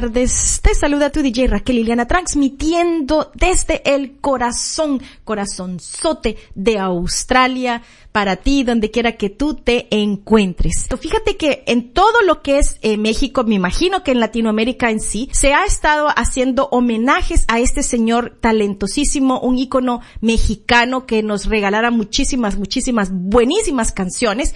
tardes, te saluda tu DJ Raquel Liliana transmitiendo desde el corazón, corazonzote de Australia para ti, donde quiera que tú te encuentres. Fíjate que en todo lo que es eh, México, me imagino que en Latinoamérica en sí, se ha estado haciendo homenajes a este señor talentosísimo, un ícono mexicano que nos regalara muchísimas, muchísimas buenísimas canciones.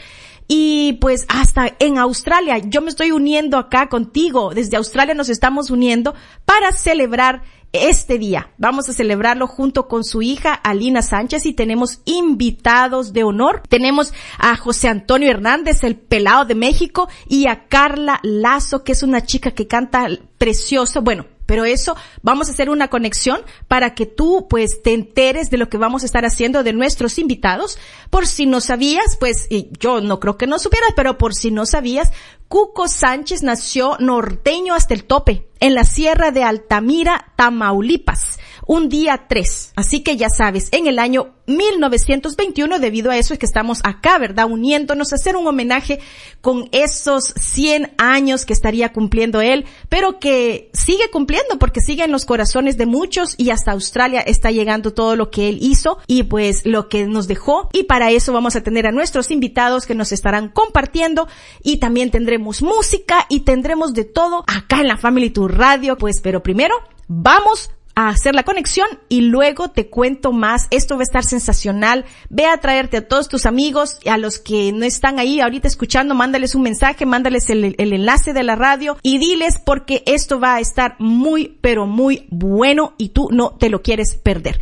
Y pues hasta en Australia, yo me estoy uniendo acá contigo, desde Australia nos estamos uniendo para celebrar este día. Vamos a celebrarlo junto con su hija Alina Sánchez y tenemos invitados de honor. Tenemos a José Antonio Hernández, el pelado de México, y a Carla Lazo, que es una chica que canta precioso. Bueno, pero eso vamos a hacer una conexión para que tú pues te enteres de lo que vamos a estar haciendo de nuestros invitados. Por si no sabías, pues yo no creo que no supieras, pero por si no sabías, Cuco Sánchez nació norteño hasta el tope, en la sierra de Altamira, Tamaulipas un día 3. Así que ya sabes, en el año 1921, debido a eso es que estamos acá, ¿verdad? Uniéndonos a hacer un homenaje con esos 100 años que estaría cumpliendo él, pero que sigue cumpliendo porque sigue en los corazones de muchos y hasta Australia está llegando todo lo que él hizo y pues lo que nos dejó. Y para eso vamos a tener a nuestros invitados que nos estarán compartiendo y también tendremos música y tendremos de todo acá en la Family Tour Radio. Pues, pero primero, vamos a hacer la conexión y luego te cuento más. Esto va a estar sensacional. Ve a traerte a todos tus amigos, a los que no están ahí ahorita escuchando, mándales un mensaje, mándales el, el enlace de la radio y diles porque esto va a estar muy, pero muy bueno y tú no te lo quieres perder.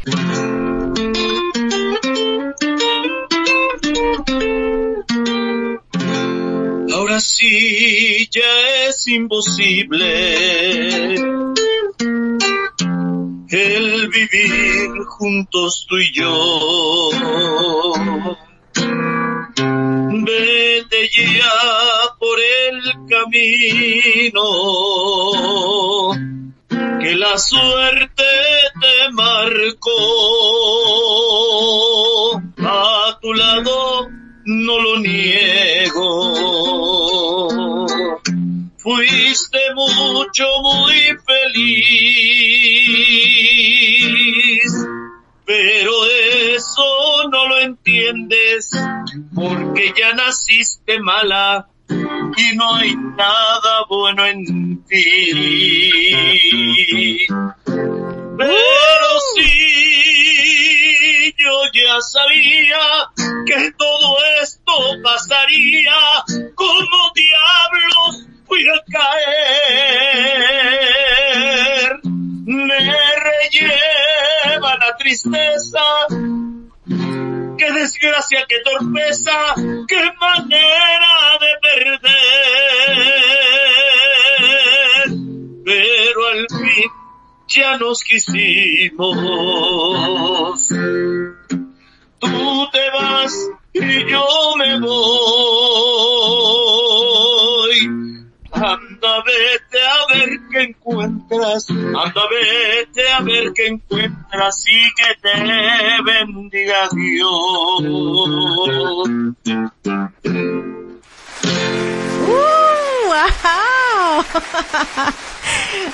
Ahora sí ya es imposible el vivir juntos tú y yo. Vete ya por el camino que la suerte te marcó. A tu lado no lo niego Fuiste mucho, muy feliz, pero eso no lo entiendes porque ya naciste mala y no hay nada bueno en ti. Pero sí, yo ya sabía que todo esto pasaría como diablos a caer. Me relleva la tristeza. Qué desgracia, qué torpeza, qué manera de perder. Pero al fin ya nos quisimos. Tú te vas y yo me voy Anda, vete a ver qué encuentras. Anda, vete a ver qué encuentras y que te bendiga Dios. ¡Uh! ¡Wow!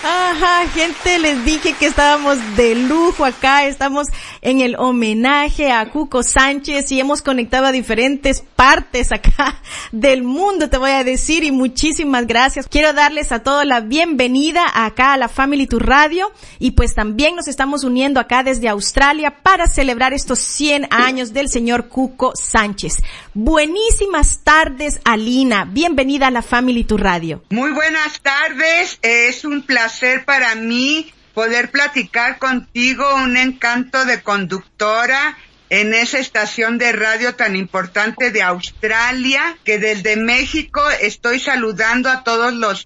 Ajá, gente, les dije que estábamos de lujo acá, estamos en el homenaje a Cuco Sánchez y hemos conectado a diferentes partes acá del mundo, te voy a decir, y muchísimas gracias. Quiero darles a todos la bienvenida acá a la Family Tour Radio y pues también nos estamos uniendo acá desde Australia para celebrar estos 100 años del señor Cuco Sánchez. Buenísimas tardes, Alina. Bienvenida a la Family Tour Radio. Muy buenas tardes. Es un placer para mí poder platicar contigo, un encanto de conductora en esa estación de radio tan importante de Australia, que desde México estoy saludando a todos los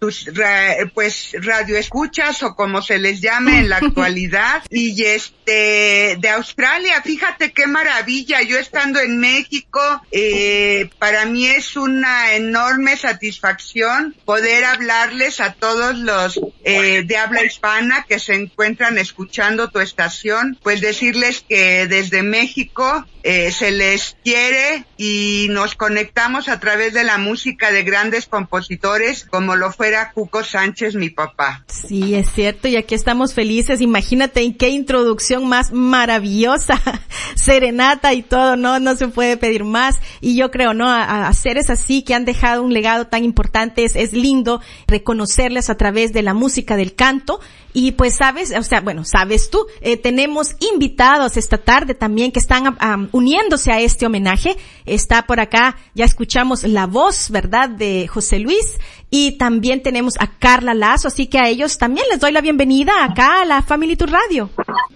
pues radioescuchas o como se les llame en la actualidad. Y este de Australia, fíjate qué maravilla, yo estando en México, eh, para mí es una enorme satisfacción poder hablarles a todos los eh, de habla hispana que se encuentran escuchando tu estación, pues decirles que desde México Eh, se les quiere y nos conectamos a través de la música de grandes compositores como lo fuera Cuco Sánchez, mi papá. Sí, es cierto, y aquí estamos felices. Imagínate en qué introducción más maravillosa, serenata y todo, no, no se puede pedir más. Y yo creo, ¿no? A, seres así que han dejado un legado tan importante, es, es lindo reconocerles a través de la música, del canto. Y pues sabes, o sea, bueno, sabes tú, eh, tenemos invitados esta tarde también que están uniéndose a este homenaje. Está por acá, ya escuchamos la voz, ¿verdad?, de José Luis. Y también tenemos a Carla Lazo, así que a ellos también les doy la bienvenida acá a la Family Tour Radio.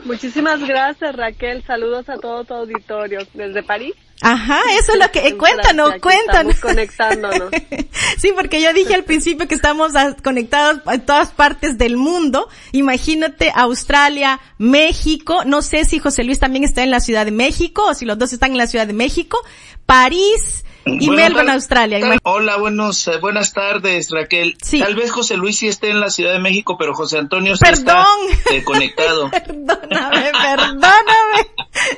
Muchísimas gracias Raquel, saludos a todo tu auditorio desde París. Ajá, eso es lo que, eh, cuéntanos, cuéntanos. conectándonos. sí, porque yo dije al principio que estamos conectados en todas partes del mundo. Imagínate Australia, México, no sé si José Luis también está en la Ciudad de México o si los dos están en la Ciudad de México, París, y Melbourne, Australia. Hola, buenos, eh, buenas tardes, Raquel. Tal vez José Luis sí esté en la Ciudad de México, pero José Antonio sí está eh, conectado. perdóname, perdóname.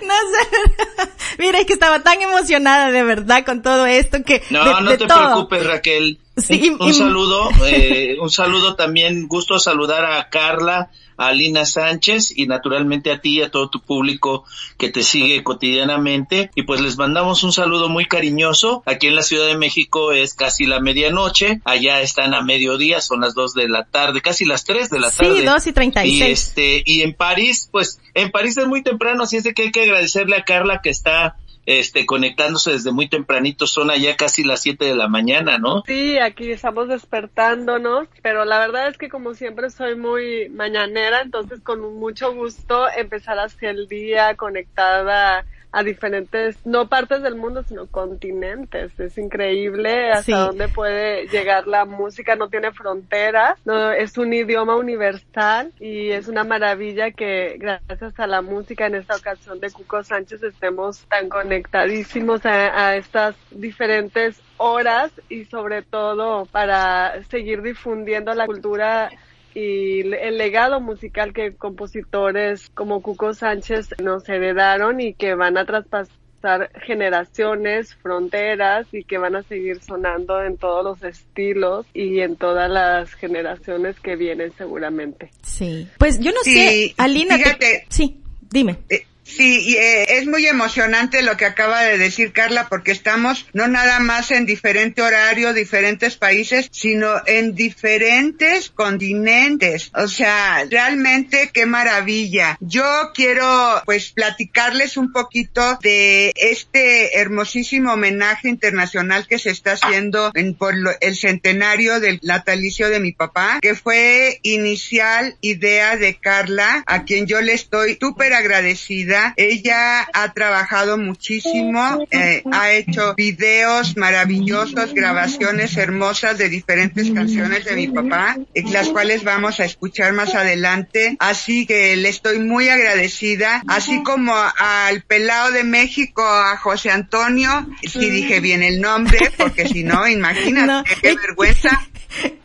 No sé. Mira, es que estaba tan emocionada de verdad con todo esto que... No, no te preocupes, Raquel. Sí, un, saludo, eh, un saludo también, gusto saludar a Carla, a Alina Sánchez y naturalmente a ti y a todo tu público que te sigue cotidianamente. Y pues les mandamos un saludo muy cariñoso. Aquí en la Ciudad de México es casi la medianoche, allá están a mediodía, son las dos de la tarde, casi las tres de la tarde. Sí, dos y treinta y seis. este, y en París, pues en París es muy temprano, así es de que hay que agradecerle a Carla que está este, conectándose desde muy tempranito, son allá casi las 7 de la mañana, ¿no? Sí, aquí estamos despertándonos, pero la verdad es que como siempre soy muy mañanera, entonces con mucho gusto empezar hacia el día conectada a diferentes, no partes del mundo, sino continentes. Es increíble hasta dónde puede llegar la música, no tiene fronteras, no, es un idioma universal y es una maravilla que gracias a la música en esta ocasión de Cuco Sánchez estemos tan conectadísimos a, a estas diferentes horas y sobre todo para seguir difundiendo la cultura y el legado musical que compositores como Cuco Sánchez nos heredaron y que van a traspasar generaciones, fronteras y que van a seguir sonando en todos los estilos y en todas las generaciones que vienen seguramente. Sí. Pues yo no sé, Alina, fíjate, sí, dime. Eh, Sí, eh, es muy emocionante lo que acaba de decir Carla porque estamos no nada más en diferente horario, diferentes países, sino en diferentes continentes. O sea, realmente qué maravilla. Yo quiero pues platicarles un poquito de este hermosísimo homenaje internacional que se está haciendo en, por el centenario del natalicio de mi papá, que fue inicial idea de Carla, a quien yo le estoy súper agradecida ella ha trabajado muchísimo, eh, ha hecho videos maravillosos, grabaciones hermosas de diferentes canciones de mi papá, las cuales vamos a escuchar más adelante. Así que le estoy muy agradecida, así como al pelado de México, a José Antonio, si dije bien el nombre, porque si no, imagínate, qué vergüenza.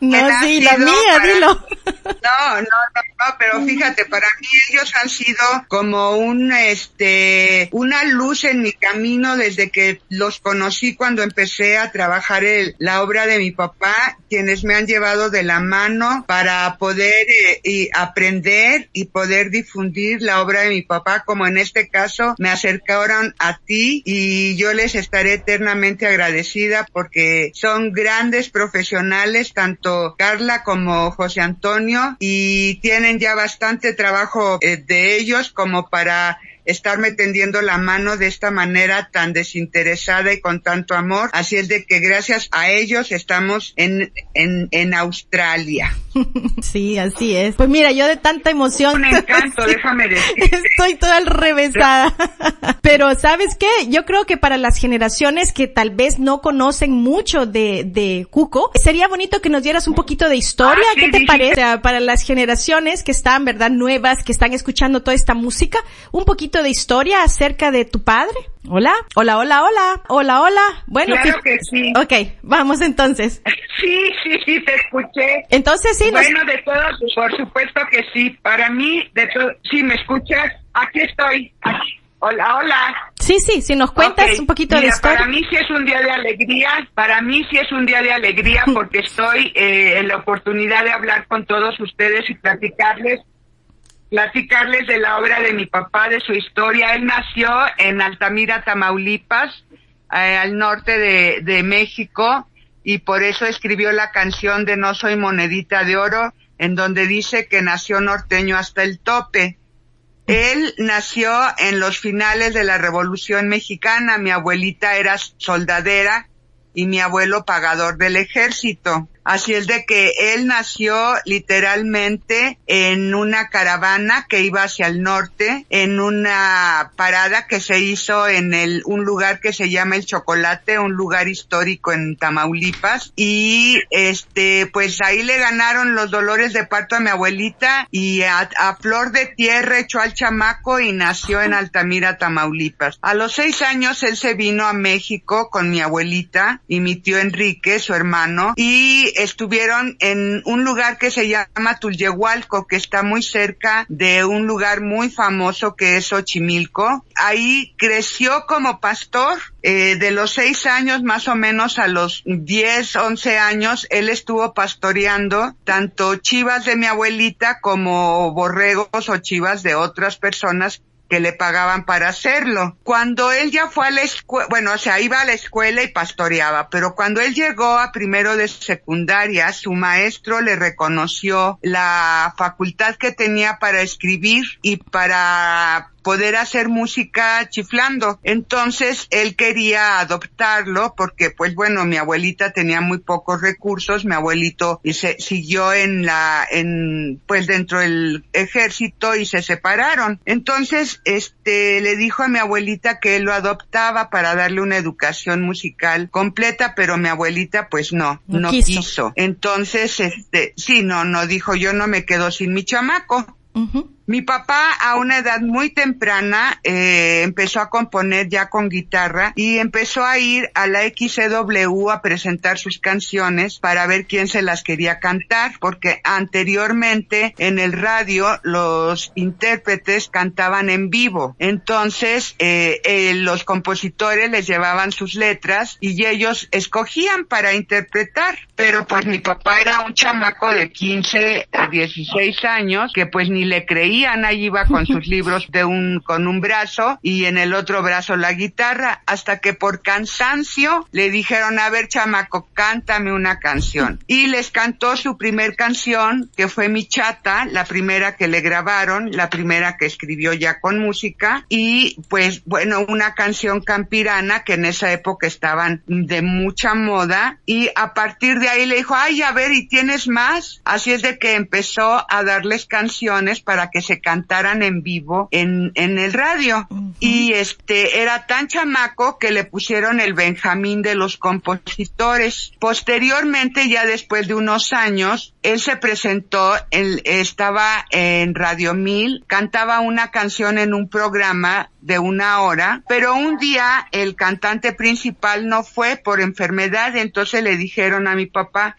No, sí, la mía, dilo. No, no, no, pero fíjate, para mí ellos han sido como un, este, una luz en mi camino desde que los conocí cuando empecé a trabajar el, la obra de mi papá, quienes me han llevado de la mano para poder eh, y aprender y poder difundir la obra de mi papá, como en este caso me acercaron a ti y yo les estaré eternamente agradecida porque son grandes profesionales, tanto Carla como José Antonio, y tienen ya bastante trabajo eh, de ellos como para estarme tendiendo la mano de esta manera tan desinteresada y con tanto amor. Así es de que gracias a ellos estamos en, en, en Australia. Sí, así es. Pues mira, yo de tanta emoción. Un encanto, déjame decir. Estoy toda revesada. Pero ¿sabes qué? Yo creo que para las generaciones que tal vez no conocen mucho de, de Cuco, sería bonito que nos dieras un poquito de historia. Ah, ¿Qué te parece? para las generaciones que están, ¿verdad? Nuevas, que están escuchando toda esta música, un poquito de historia acerca de tu padre? Hola, hola, hola, hola, hola, hola. Bueno, claro que, sí. Ok, vamos entonces. Sí, sí, sí, te escuché. Entonces sí. Bueno, de todo, por supuesto que sí. Para mí, de todo, sí, me escuchas. Aquí estoy. Hola, hola. Sí, Sí, si nos cuentas un poquito de historia. Para mí sí es un día de alegría, para mí sí es un día de alegría porque estoy eh, en la oportunidad de hablar con todos ustedes y platicarles platicarles de la obra de mi papá, de su historia. Él nació en Altamira, Tamaulipas, eh, al norte de, de México, y por eso escribió la canción de No soy monedita de oro, en donde dice que nació norteño hasta el tope. Él nació en los finales de la Revolución Mexicana. Mi abuelita era soldadera y mi abuelo pagador del ejército. Así es de que él nació literalmente en una caravana que iba hacia el norte, en una parada que se hizo en el, un lugar que se llama El Chocolate, un lugar histórico en Tamaulipas. Y este, pues ahí le ganaron los dolores de parto a mi abuelita y a, flor de tierra echó al chamaco y nació en Altamira, Tamaulipas. A los seis años él se vino a México con mi abuelita y mi tío Enrique, su hermano, y estuvieron en un lugar que se llama Tulyehualco, que está muy cerca de un lugar muy famoso que es Xochimilco. Ahí creció como pastor. Eh, de los seis años más o menos a los diez, once años, él estuvo pastoreando tanto chivas de mi abuelita como borregos o chivas de otras personas que le pagaban para hacerlo. Cuando él ya fue a la escuela, bueno, o sea, iba a la escuela y pastoreaba, pero cuando él llegó a primero de secundaria, su maestro le reconoció la facultad que tenía para escribir y para poder hacer música chiflando. Entonces él quería adoptarlo porque pues bueno, mi abuelita tenía muy pocos recursos, mi abuelito se siguió en la, en, pues dentro del ejército y se separaron. Entonces, este, le dijo a mi abuelita que él lo adoptaba para darle una educación musical completa, pero mi abuelita pues no, no, quiso. Entonces, este, sí, no, no dijo yo no me quedo sin mi chamaco. Mi papá a una edad muy temprana eh, empezó a componer ya con guitarra y empezó a ir a la XCW a presentar sus canciones para ver quién se las quería cantar, porque anteriormente en el radio los intérpretes cantaban en vivo. Entonces eh, eh, los compositores les llevaban sus letras y ellos escogían para interpretar. Pero pues mi papá era un chamaco de 15 a 16 años que pues ni le creía Ana iba con sus libros de un, con un brazo y en el otro brazo la guitarra, hasta que por cansancio le dijeron, a ver chamaco, cántame una canción. Y les cantó su primer canción, que fue Mi Chata, la primera que le grabaron, la primera que escribió ya con música, y pues bueno, una canción campirana que en esa época estaban de mucha moda, y a partir de ahí le dijo, ay, a ver, ¿y tienes más? Así es de que empezó a darles canciones para que se se cantaran en vivo en, en el radio. Y este, era tan chamaco que le pusieron el Benjamín de los compositores. Posteriormente, ya después de unos años, él se presentó, él estaba en Radio Mil, cantaba una canción en un programa de una hora, pero un día el cantante principal no fue por enfermedad, entonces le dijeron a mi papá,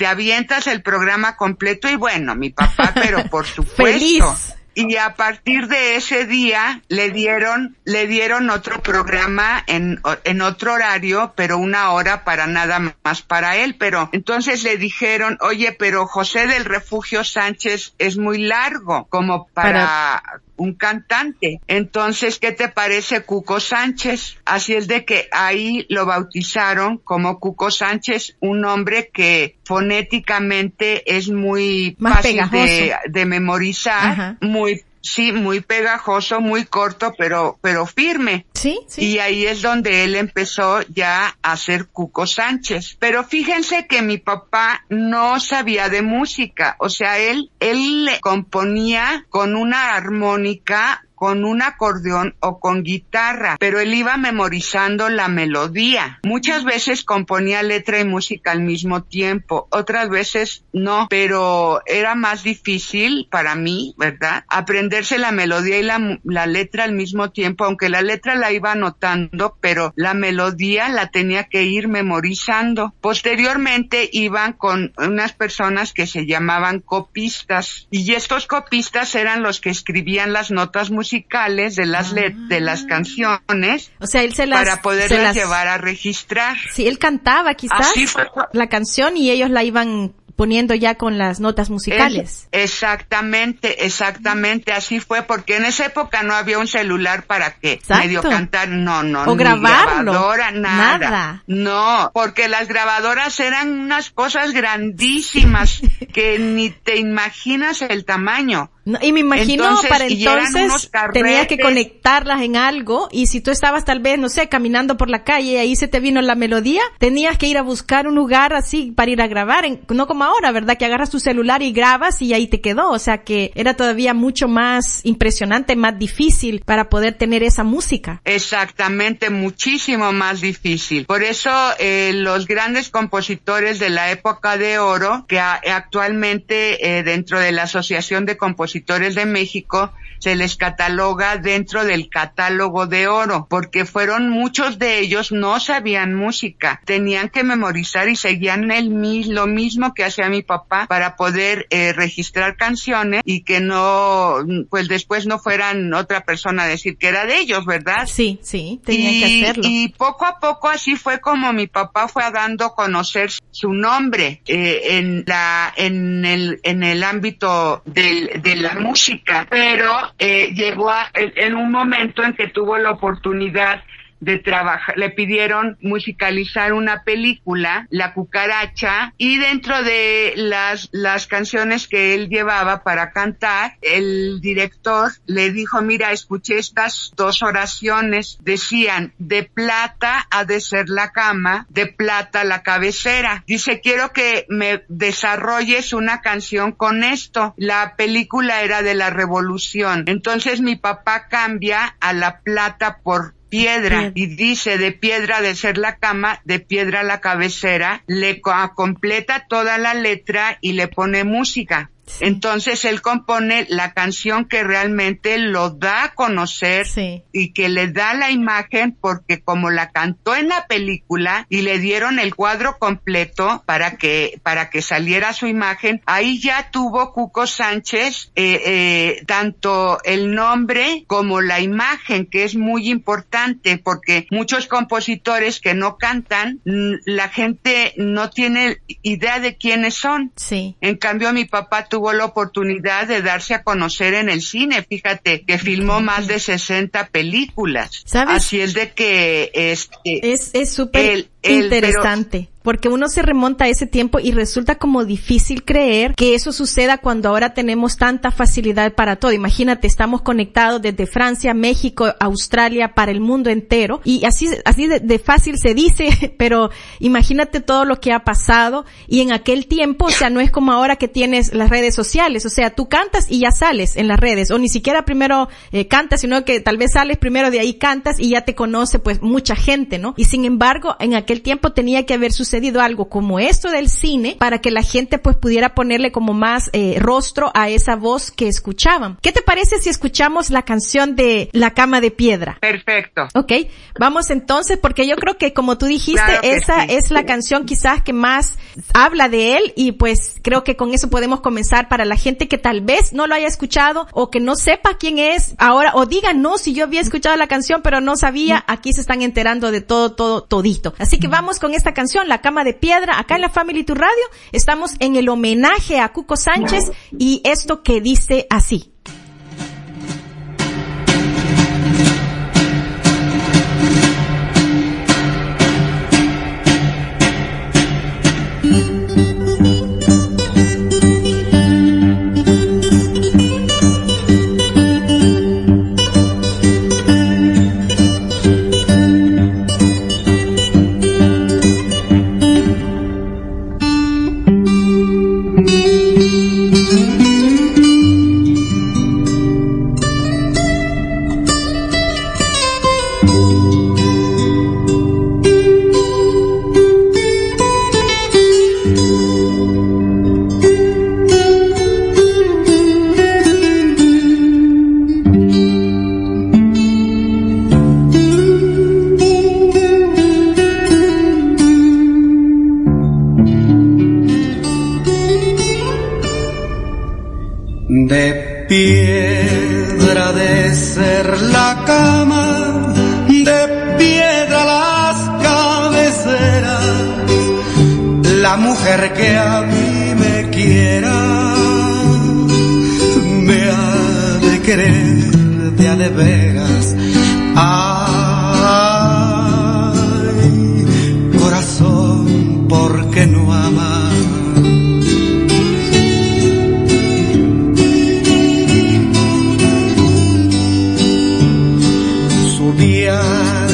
te avientas el programa completo y bueno, mi papá, pero por supuesto. Y a partir de ese día le dieron, le dieron otro programa en, en otro horario, pero una hora para nada más para él. Pero entonces le dijeron, oye, pero José del Refugio Sánchez es muy largo como para un cantante. Entonces, ¿qué te parece Cuco Sánchez? Así es de que ahí lo bautizaron como Cuco Sánchez, un nombre que fonéticamente es muy fácil de, memorizar, muy Sí, muy pegajoso, muy corto, pero, pero firme. Sí, sí. Y ahí es donde él empezó ya a ser Cuco Sánchez. Pero fíjense que mi papá no sabía de música. O sea, él, él componía con una armónica con un acordeón o con guitarra, pero él iba memorizando la melodía. Muchas veces componía letra y música al mismo tiempo, otras veces no, pero era más difícil para mí, ¿verdad? Aprenderse la melodía y la, letra al mismo tiempo, aunque la letra la iba anotando, pero la melodía la tenía que ir memorizando. Posteriormente iban con unas personas que se llamaban copistas y estos copistas eran los que escribían las notas musicales musicales de las let de las canciones O sea, él se las... para poderlas las- llevar a registrar. Sí, él cantaba quizás Así fue. la canción y ellos la iban poniendo ya con las notas musicales. Es- exactamente, exactamente, así fue, porque en esa época no había un celular para que Exacto. medio cantar, no, no, O ni grabarlo, grabadora, nada. nada. No, porque las grabadoras eran unas cosas grandísimas que ni te imaginas el tamaño. No, y me imagino Entonces, para entonces unos tenía que conectarlas en algo y si tú estabas tal vez, no sé, caminando por la calle y ahí se te vino la melodía, tenías que ir a buscar un lugar así para ir a grabar, en- no como ahora, ¿verdad? Que agarras tu celular y grabas y ahí te quedó, o sea que era todavía mucho más impresionante, más difícil para poder tener esa música. Exactamente, muchísimo más difícil. Por eso eh, los grandes compositores de la época de oro, que a- actualmente eh, dentro de la Asociación de Compositores de México se les cataloga dentro del catálogo de oro, porque fueron muchos de ellos no sabían música, tenían que memorizar y seguían el lo mismo que hacía mi papá para poder eh, registrar canciones y que no, pues después no fueran otra persona a decir que era de ellos, ¿verdad? Sí, sí, tenían y, que hacerlo. y poco a poco así fue como mi papá fue dando a conocer su nombre eh, en la en el en el ámbito del, de la música, pero eh, llegó a, en en un momento en que tuvo la oportunidad de trabajar, le pidieron musicalizar una película, La cucaracha, y dentro de las, las canciones que él llevaba para cantar, el director le dijo, mira, escuché estas dos oraciones, decían, de plata ha de ser la cama, de plata la cabecera. Dice, quiero que me desarrolles una canción con esto. La película era de la revolución. Entonces mi papá cambia a la plata por piedra y dice de piedra de ser la cama, de piedra la cabecera, le co- completa toda la letra y le pone música. Entonces él compone la canción que realmente lo da a conocer Sí. y que le da la imagen porque como la cantó en la película y le dieron el cuadro completo para que para que saliera su imagen ahí ya tuvo Cuco Sánchez eh, eh, tanto el nombre como la imagen que es muy importante porque muchos compositores que no cantan mm, la gente no tiene idea de quiénes son Sí. en cambio, mi papá tuvo la oportunidad de darse a conocer en el cine. Fíjate que filmó más de 60 películas. ¿Sabes? Así es de que este Es, es súper interesante. Porque uno se remonta a ese tiempo y resulta como difícil creer que eso suceda cuando ahora tenemos tanta facilidad para todo. Imagínate, estamos conectados desde Francia, México, Australia, para el mundo entero. Y así, así de, de fácil se dice, pero imagínate todo lo que ha pasado. Y en aquel tiempo, o sea, no es como ahora que tienes las redes sociales. O sea, tú cantas y ya sales en las redes. O ni siquiera primero eh, cantas, sino que tal vez sales primero de ahí cantas y ya te conoce pues mucha gente, ¿no? Y sin embargo, en aquel tiempo tenía que haber sucedido algo como esto del cine para que la gente pues pudiera ponerle como más eh, rostro a esa voz que escuchaban. ¿Qué te parece si escuchamos la canción de La cama de piedra? perfecto. Ok, vamos entonces, porque yo creo que como tú dijiste, Claro esa sí. es la canción quizás que más habla de él y pues creo que con eso podemos comenzar para la gente que tal vez no lo haya escuchado o que no sepa quién es ahora o digan no, si yo había escuchado la canción pero no sabía, aquí se están enterando de todo, todo, todito. Así que vamos con esta canción, La Cama de Piedra, acá en la Family Tu Radio, estamos en el homenaje a Cuco Sánchez y esto que dice así. Quiera, me ha de querer de a de veras. Ay, corazón, ¿por qué no amas?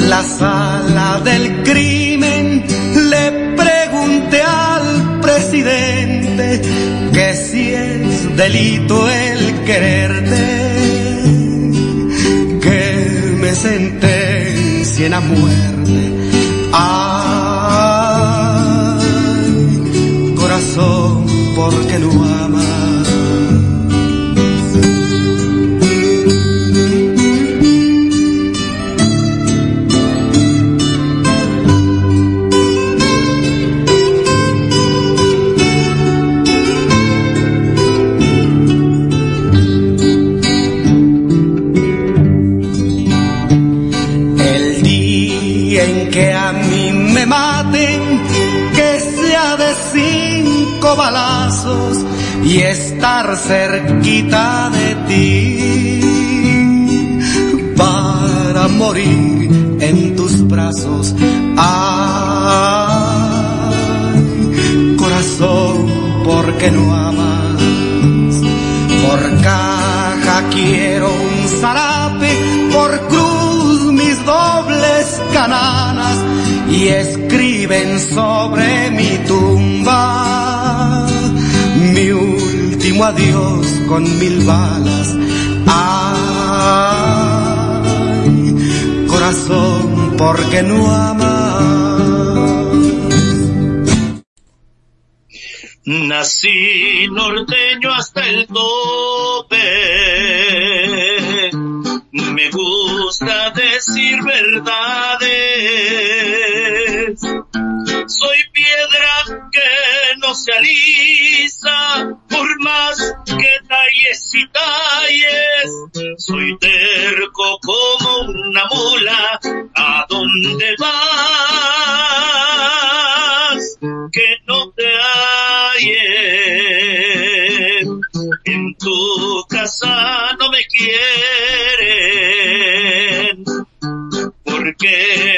la sala del crimen, delito el quererte, que me sentencien a muerte. Ay, corazón, porque no amas? Balazos y estar cerquita de ti para morir en tus brazos. Ay, corazón, ¿por qué no amas? Por caja quiero un zarape, por cruz mis dobles cananas y escriben sobre mi tumba último adiós con mil balas. Ay, corazón, ¿por qué no amas? Nací norteño hasta el tope. Me gusta decir verdades. Alisa por más que talles y talles. Soy terco como una mula, ¿a dónde vas? Que no te halles. En tu casa no me quieren, porque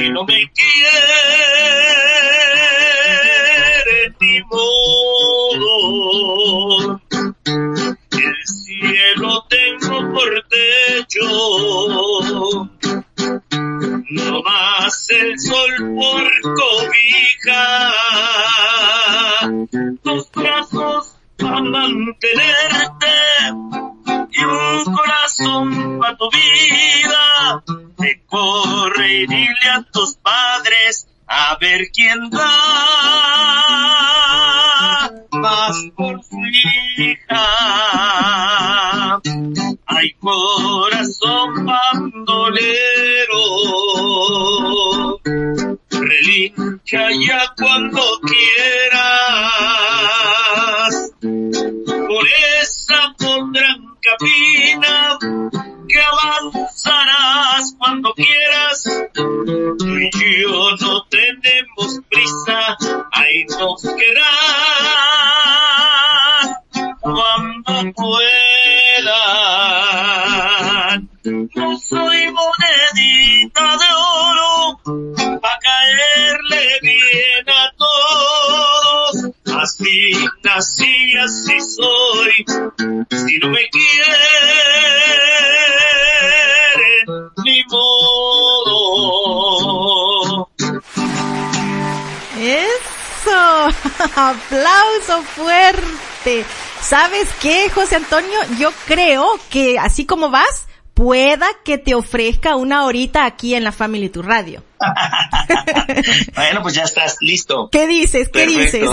Si no me Aplauso fuerte. ¿Sabes qué, José Antonio? Yo creo que así como vas, pueda que te ofrezca una horita aquí en la Family Tu Radio. bueno, pues ya estás listo. ¿Qué dices? ¿Qué dices?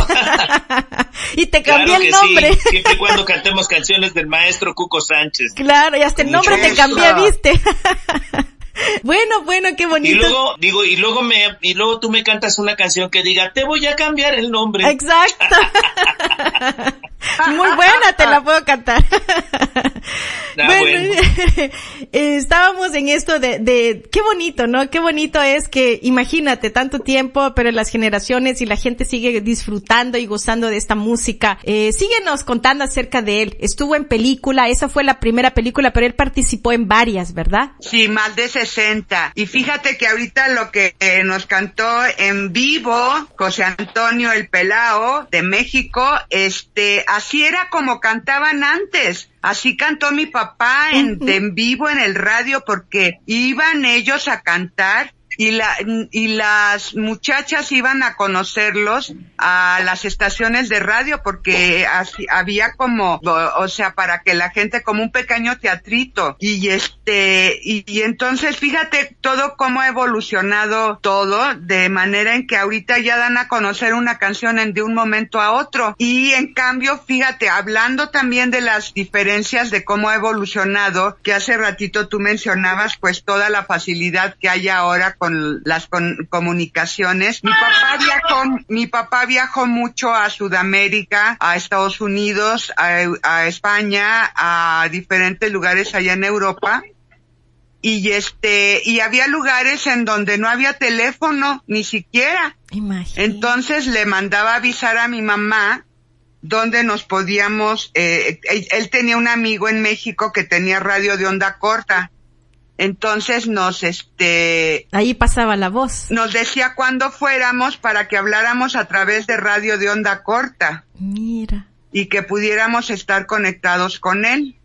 y te cambié el nombre. Sí, siempre y cuando cantemos canciones del maestro Cuco Sánchez. Claro, y hasta el nombre te cambié, ¿viste? Bueno, bueno, qué bonito. Y luego, digo, y luego me, y luego tú me cantas una canción que diga, te voy a cambiar el nombre. Exacto. Muy buena, te la puedo cantar. Ah, bueno, estábamos en esto de, de, qué bonito, ¿no? Qué bonito es que, imagínate, tanto tiempo, pero las generaciones y la gente sigue disfrutando y gozando de esta música. Eh, síguenos contando acerca de él. Estuvo en película, esa fue la primera película, pero él participó en varias, ¿verdad? Sí, más de 60. Y fíjate que ahorita lo que eh, nos cantó en vivo José Antonio El Pelao de México, este, así era como cantaban antes. Así cantó mi papá en, en vivo en el radio porque iban ellos a cantar y la y las muchachas iban a conocerlos a las estaciones de radio porque había como o, sea para que la gente como un pequeño teatrito. Y este y, y, entonces fíjate todo cómo ha evolucionado todo de manera en que ahorita ya dan a conocer una canción en de un momento a otro. Y en cambio fíjate hablando también de las diferencias de cómo ha evolucionado que hace ratito tú mencionabas pues toda la facilidad que hay ahora con las con comunicaciones. Mi papá viajó, mi papá viajó mucho a Sudamérica, a Estados Unidos, a, a España, a diferentes lugares allá en Europa y este y había lugares en donde no había teléfono ni siquiera Imagínate. entonces le mandaba avisar a mi mamá donde nos podíamos eh, él, él, tenía un amigo en México que tenía radio de onda corta entonces nos, este... Ahí pasaba la voz. Nos decía cuándo fuéramos para que habláramos a través de radio de onda corta. Mira. Y que pudiéramos estar conectados con él.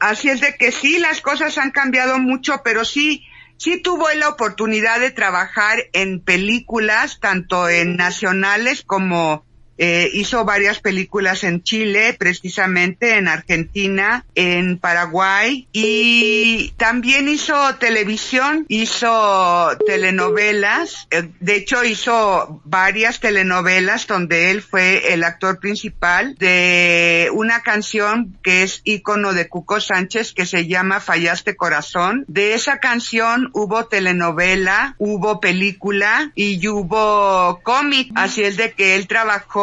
Así es de que sí, las cosas han cambiado mucho, pero sí, sí tuvo la oportunidad de trabajar en películas, tanto en nacionales como eh, hizo varias películas en Chile, precisamente en Argentina, en Paraguay y también hizo televisión, hizo telenovelas, eh, de hecho hizo varias telenovelas donde él fue el actor principal de una canción que es ícono de Cuco Sánchez que se llama Fallaste Corazón. De esa canción hubo telenovela, hubo película y hubo cómic, así es de que él trabajó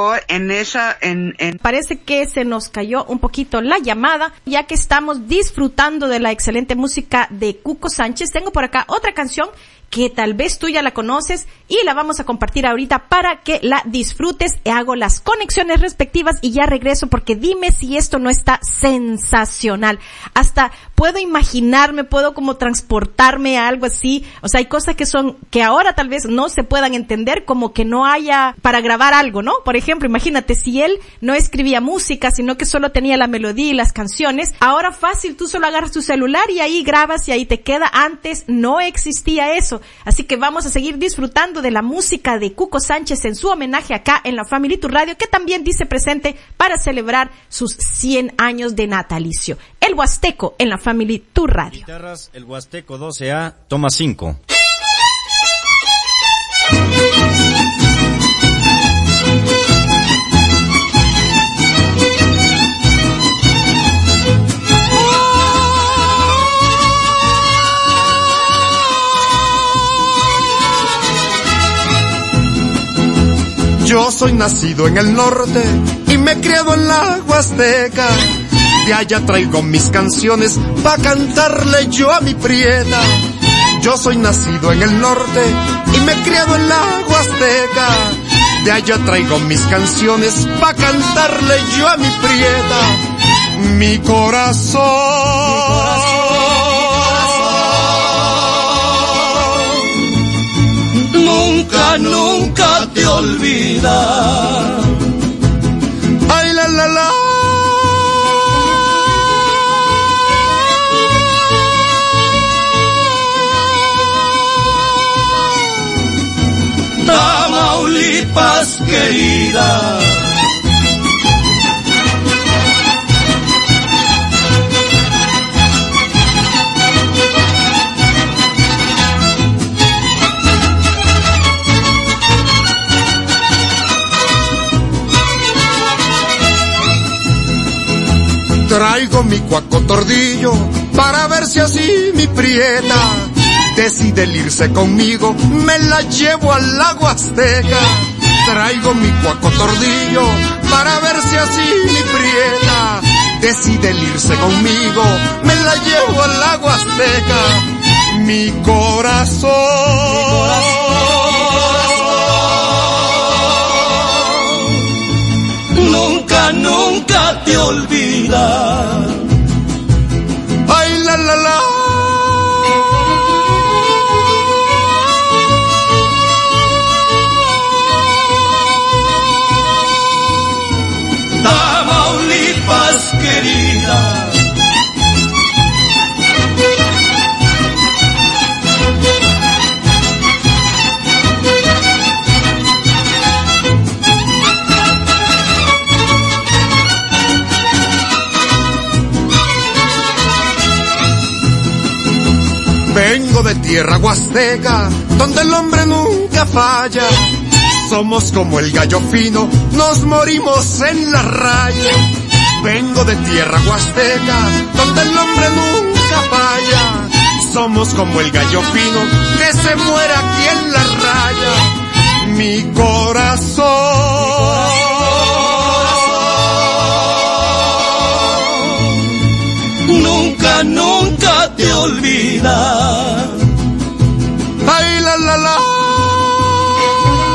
Parece que se nos cayó un poquito la llamada, ya que estamos disfrutando de la excelente música de Cuco Sánchez. Tengo por acá otra canción que tal vez tú ya la conoces y la vamos a compartir ahorita para que la disfrutes. Hago las conexiones respectivas y ya regreso porque dime si esto no está sensacional. Hasta puedo imaginarme, puedo como transportarme a algo así. O sea, hay cosas que son, que ahora tal vez no se puedan entender como que no haya para grabar algo, ¿no? Por ejemplo, imagínate si él no escribía música, sino que solo tenía la melodía y las canciones. Ahora fácil, tú solo agarras tu celular y ahí grabas y ahí te queda. Antes no existía eso. Así que vamos a seguir disfrutando de la música de Cuco Sánchez en su homenaje acá en la Family Tour Radio, que también dice presente para celebrar sus 100 años de natalicio. El Huasteco en la Family Tour Radio. Guitarras, el Huasteco 12A, toma 5. Yo soy nacido en el norte y me he criado en la Huasteca. De allá traigo mis canciones pa' cantarle yo a mi prieta. Yo soy nacido en el norte y me he criado en la Huasteca. De allá traigo mis canciones pa' cantarle yo a mi prieta. Mi corazón. Mi corazón. Nunca, te olvida. Ay, la, la, la. Tamaulipas querida. Traigo mi cuaco tordillo para ver si así mi prieta decide irse conmigo, me la llevo al lago Azteca. Traigo mi cuaco tordillo para ver si así mi prieta decide irse conmigo, me la llevo al lago Azteca. Mi corazón. Nunca, nunca te olvida. Ay, la, la, la. De tierra huasteca, donde el hombre nunca falla. Somos como el gallo fino, nos morimos en la raya. Vengo de tierra huasteca, donde el hombre nunca falla. Somos como el gallo fino, que se muere aquí en la raya. Mi corazón. Nunca, nunca te olvida. Ay, la, la, la.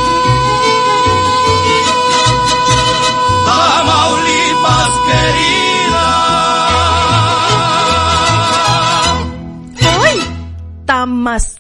Tamaulipas querida. ¡Ay! Tamas,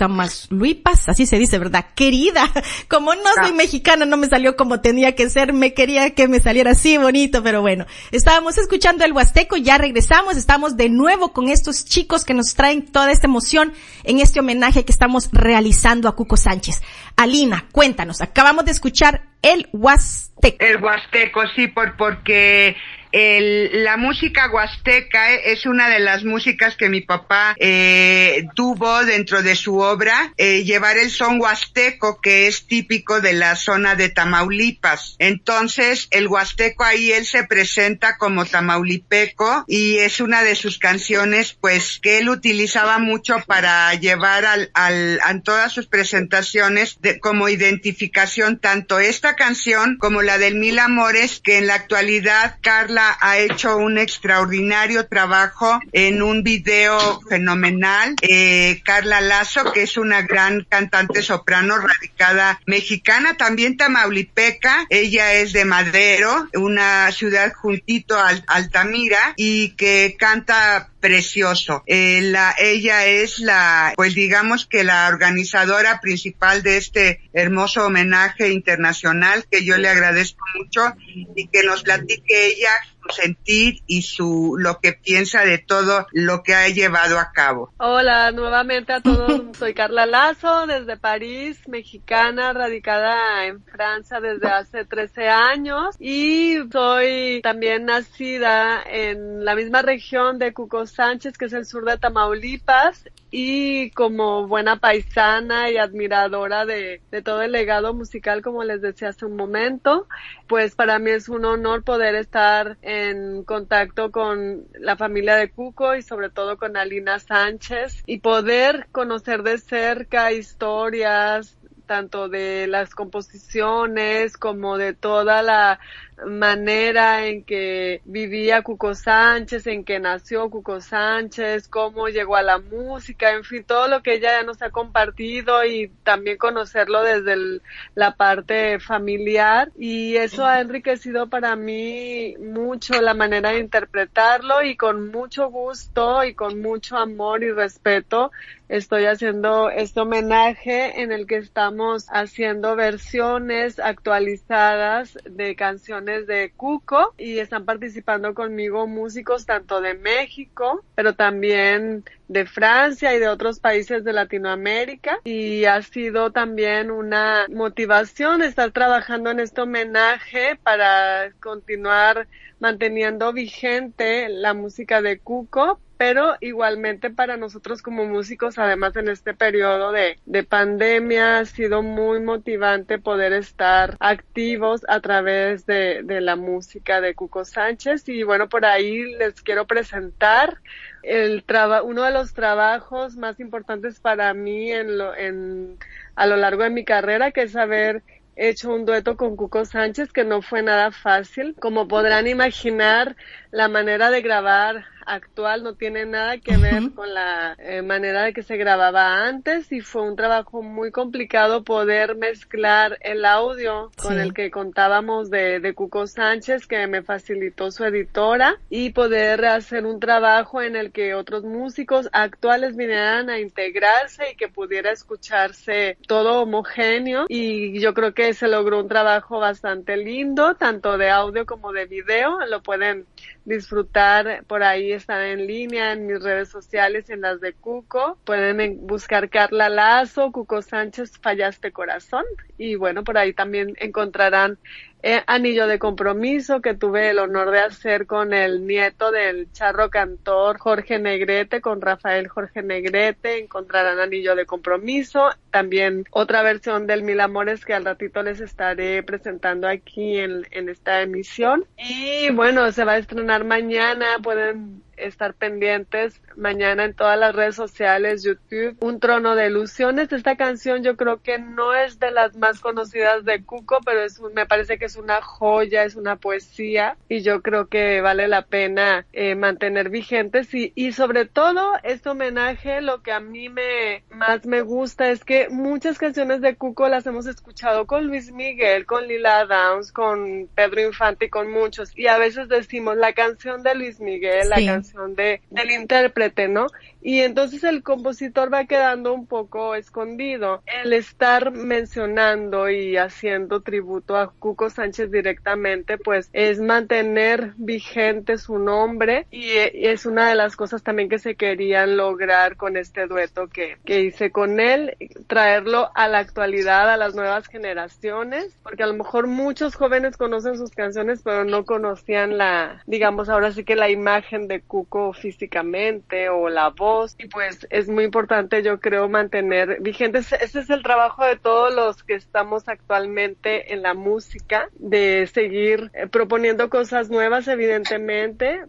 Tamasluipas, así se dice, ¿verdad? Querida. Como no soy mexicana, no me salió como tenía que ser. Me quería que me saliera así bonito, pero bueno. Estábamos escuchando el Huasteco, ya regresamos. Estamos de nuevo con estos chicos que nos traen toda esta emoción en este homenaje que estamos realizando a Cuco Sánchez. Alina, cuéntanos. Acabamos de escuchar el Huasteco. El huasteco, sí, por, porque el, la música huasteca eh, es una de las músicas que mi papá eh, tuvo dentro de su obra, eh, llevar el son huasteco que es típico de la zona de Tamaulipas. Entonces, el huasteco ahí él se presenta como tamaulipeco y es una de sus canciones pues que él utilizaba mucho para llevar al, al, a todas sus presentaciones de, como identificación tanto esta canción como la del Mil Amores que en la actualidad Carla ha hecho un extraordinario trabajo en un video fenomenal. Eh, Carla Lazo, que es una gran cantante soprano radicada mexicana, también tamaulipeca. Ella es de Madero, una ciudad juntito a Altamira y que canta precioso. Eh, la, ella es la, pues digamos que la organizadora principal de este hermoso homenaje internacional que yo le agradezco mucho y que nos platique ella su sentir y su lo que piensa de todo lo que ha llevado a cabo. Hola, nuevamente a todos. Soy Carla Lazo desde París, mexicana, radicada en Francia desde hace 13 años y soy también nacida en la misma región de Cuco Sánchez, que es el sur de Tamaulipas y como buena paisana y admiradora de, todo el legado musical, como les decía hace un momento, pues para mí es un honor poder estar en contacto con la familia de Cuco y sobre todo con Alina Sánchez y poder conocer de cerca historias tanto de las composiciones como de toda la manera en que vivía Cuco Sánchez, en que nació Cuco Sánchez, cómo llegó a la música, en fin, todo lo que ella ya nos ha compartido y también conocerlo desde el, la parte familiar. Y eso ha enriquecido para mí mucho la manera de interpretarlo y con mucho gusto y con mucho amor y respeto estoy haciendo este homenaje en el que estamos haciendo versiones actualizadas de canciones de Cuco y están participando conmigo músicos tanto de México, pero también de Francia y de otros países de Latinoamérica. Y ha sido también una motivación estar trabajando en este homenaje para continuar manteniendo vigente la música de Cuco, pero igualmente para nosotros como músicos, además en este periodo de, de pandemia, ha sido muy motivante poder estar activos a través de, de la música de Cuco Sánchez y bueno, por ahí les quiero presentar el uno de los trabajos más importantes para mí en lo, en, a lo largo de mi carrera, que es haber hecho un dueto con Cuco Sánchez que no fue nada fácil. Como podrán imaginar, la manera de grabar actual no tiene nada que ver con la eh, manera de que se grababa antes y fue un trabajo muy complicado poder mezclar el audio con el que contábamos de, de Cuco Sánchez que me facilitó su editora y poder hacer un trabajo en el que otros músicos actuales vinieran a integrarse y que pudiera escucharse todo homogéneo. Y yo creo que se logró un trabajo bastante lindo tanto de audio como de video. Lo pueden disfrutar por ahí están en línea en mis redes sociales, en las de Cuco. Pueden buscar Carla Lazo, Cuco Sánchez, Fallaste Corazón. Y bueno, por ahí también encontrarán eh, Anillo de Compromiso que tuve el honor de hacer con el nieto del charro cantor Jorge Negrete, con Rafael Jorge Negrete. Encontrarán Anillo de Compromiso. También otra versión del Mil Amores que al ratito les estaré presentando aquí en, en esta emisión. Y bueno, se va a estrenar mañana. Pueden estar pendientes mañana en todas las redes sociales, YouTube, Un Trono de Ilusiones. Esta canción yo creo que no es de las más conocidas de Cuco, pero es me parece que es una joya, es una poesía y yo creo que vale la pena eh, mantener vigentes. Y, y sobre todo este homenaje lo que a mí me más me gusta es que muchas canciones de Cuco las hemos escuchado con Luis Miguel, con Lila Downs, con Pedro Infante y con muchos. Y a veces decimos la canción de Luis Miguel, la canción de, del intérprete, ¿no? Y entonces el compositor va quedando un poco escondido. El estar mencionando y haciendo tributo a Cuco Sánchez directamente, pues es mantener vigente su nombre y, es una de las cosas también que se querían lograr con este dueto que, que hice con él, traerlo a la actualidad, a las nuevas generaciones, porque a lo mejor muchos jóvenes conocen sus canciones, pero no conocían la, digamos ahora sí que la imagen de Cuco físicamente o la voz y pues es muy importante yo creo mantener vigentes ese es el trabajo de todos los que estamos actualmente en la música de seguir eh, proponiendo cosas nuevas evidentemente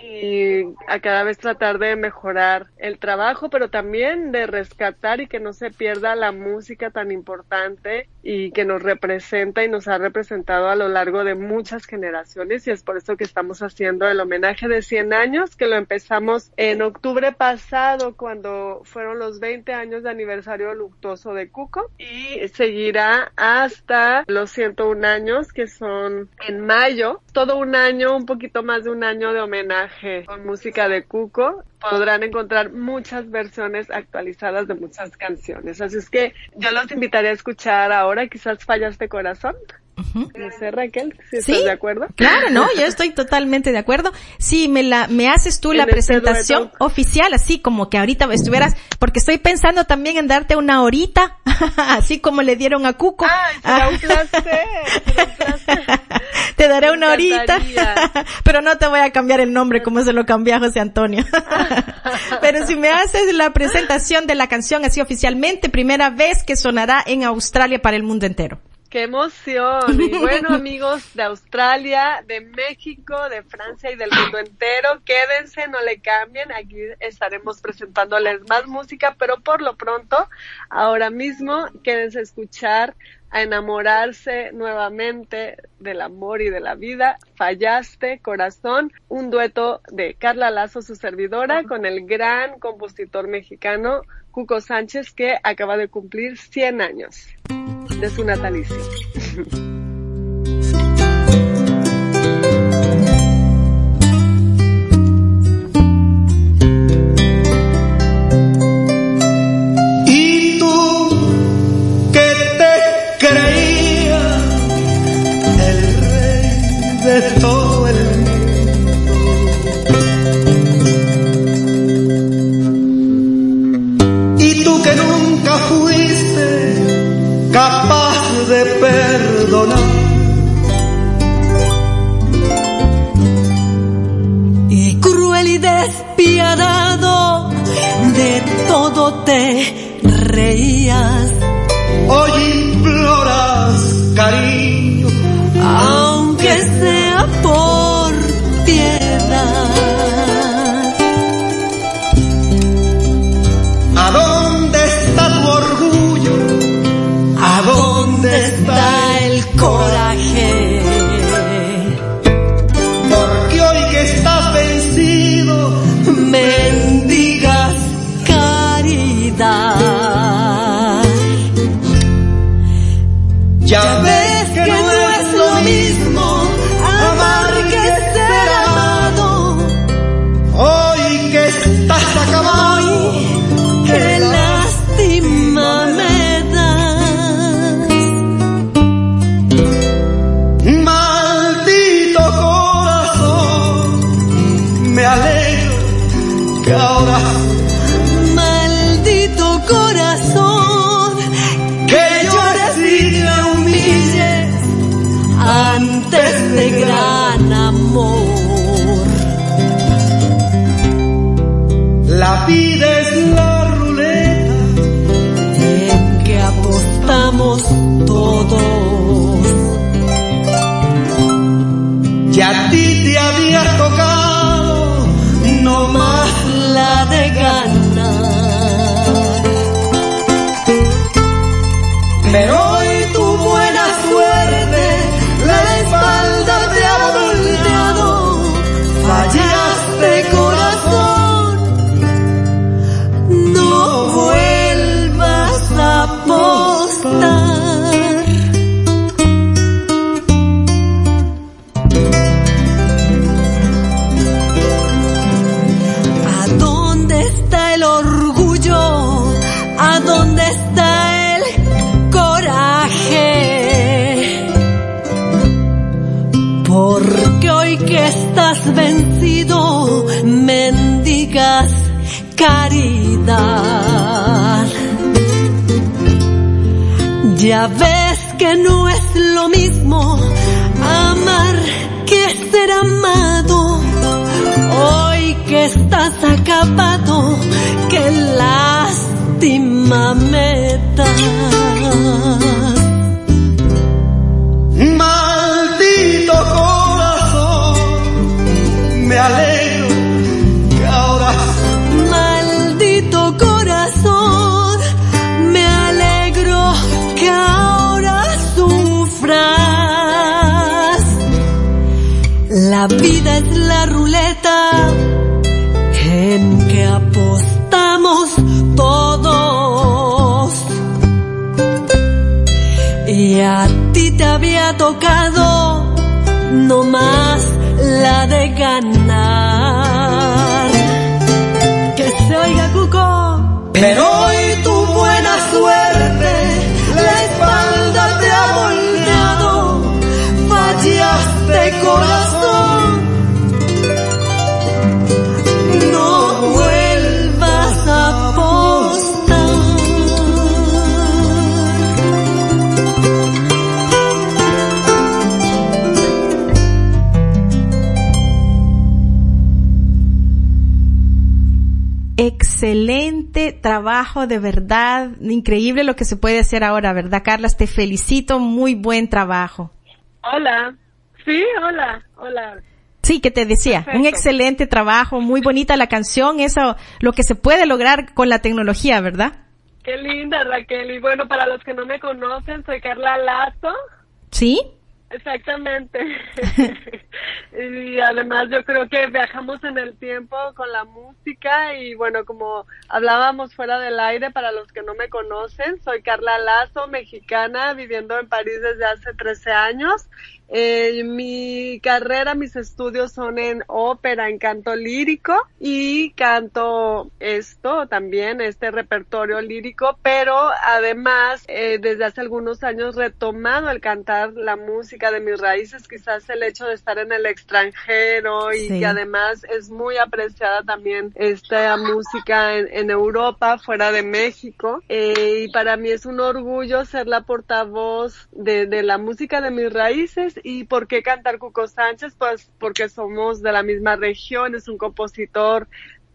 y a cada vez tratar de mejorar el trabajo, pero también de rescatar y que no se pierda la música tan importante y que nos representa y nos ha representado a lo largo de muchas generaciones y es por eso que estamos haciendo el homenaje de 100 años que lo empezamos en octubre pasado cuando fueron los 20 años de aniversario luctuoso de Cuco y seguirá hasta los 101 años que son en mayo, todo un año, un poquito más de un año de homenaje con música de Cuco, podrán encontrar muchas versiones actualizadas de muchas canciones. Así es que yo los invitaré a escuchar ahora, quizás Fallas de Corazón. Raquel, si estás de acuerdo. Claro, no, yo estoy totalmente de acuerdo. Si me la, me haces tú la este presentación oficial, así como que ahorita estuvieras, porque estoy pensando también en darte una horita, así como le dieron a Cuco. Ah, un placer, Te daré una horita, pero no te voy a cambiar el nombre como se lo cambié a José Antonio. pero si me haces la presentación de la canción así oficialmente, primera vez que sonará en Australia para el mundo entero. ¡Qué emoción! Y bueno, amigos de Australia, de México, de Francia y del mundo entero, quédense, no le cambien. Aquí estaremos presentándoles más música, pero por lo pronto, ahora mismo, quédense a escuchar, a enamorarse nuevamente del amor y de la vida. Fallaste, corazón, un dueto de Carla Lazo, su servidora, con el gran compositor mexicano Cuco Sánchez, que acaba de cumplir 100 años de su natalicio. Y tú que te creías el rey de todo. Perdonar. Y cruel y despiadado, de todo te reías. Hoy imploras cariño, trabajo, de verdad. Increíble lo que se puede hacer ahora, ¿verdad, Carlas? Te felicito, muy buen trabajo. Hola. Sí, hola, hola. Sí, que te decía, Perfecto. un excelente trabajo, muy bonita la canción, eso, lo que se puede lograr con la tecnología, ¿verdad? Qué linda, Raquel. Y bueno, para los que no me conocen, soy Carla Lazo. ¿Sí? Exactamente. y además yo creo que viajamos en el tiempo con la música y bueno, como hablábamos fuera del aire, para los que no me conocen, soy Carla Lazo, mexicana, viviendo en París desde hace 13 años Eh, mi carrera, mis estudios son en ópera, en canto lírico y canto esto también, este repertorio lírico, pero además eh, desde hace algunos años retomado el cantar la música de mis raíces, quizás el hecho de estar en el extranjero y que además es muy apreciada también esta música en, en Europa, fuera de México. Eh, y para mí es un orgullo ser la portavoz de, de la música de mis raíces ¿Y por qué cantar Cuco Sánchez? Pues porque somos de la misma región, es un compositor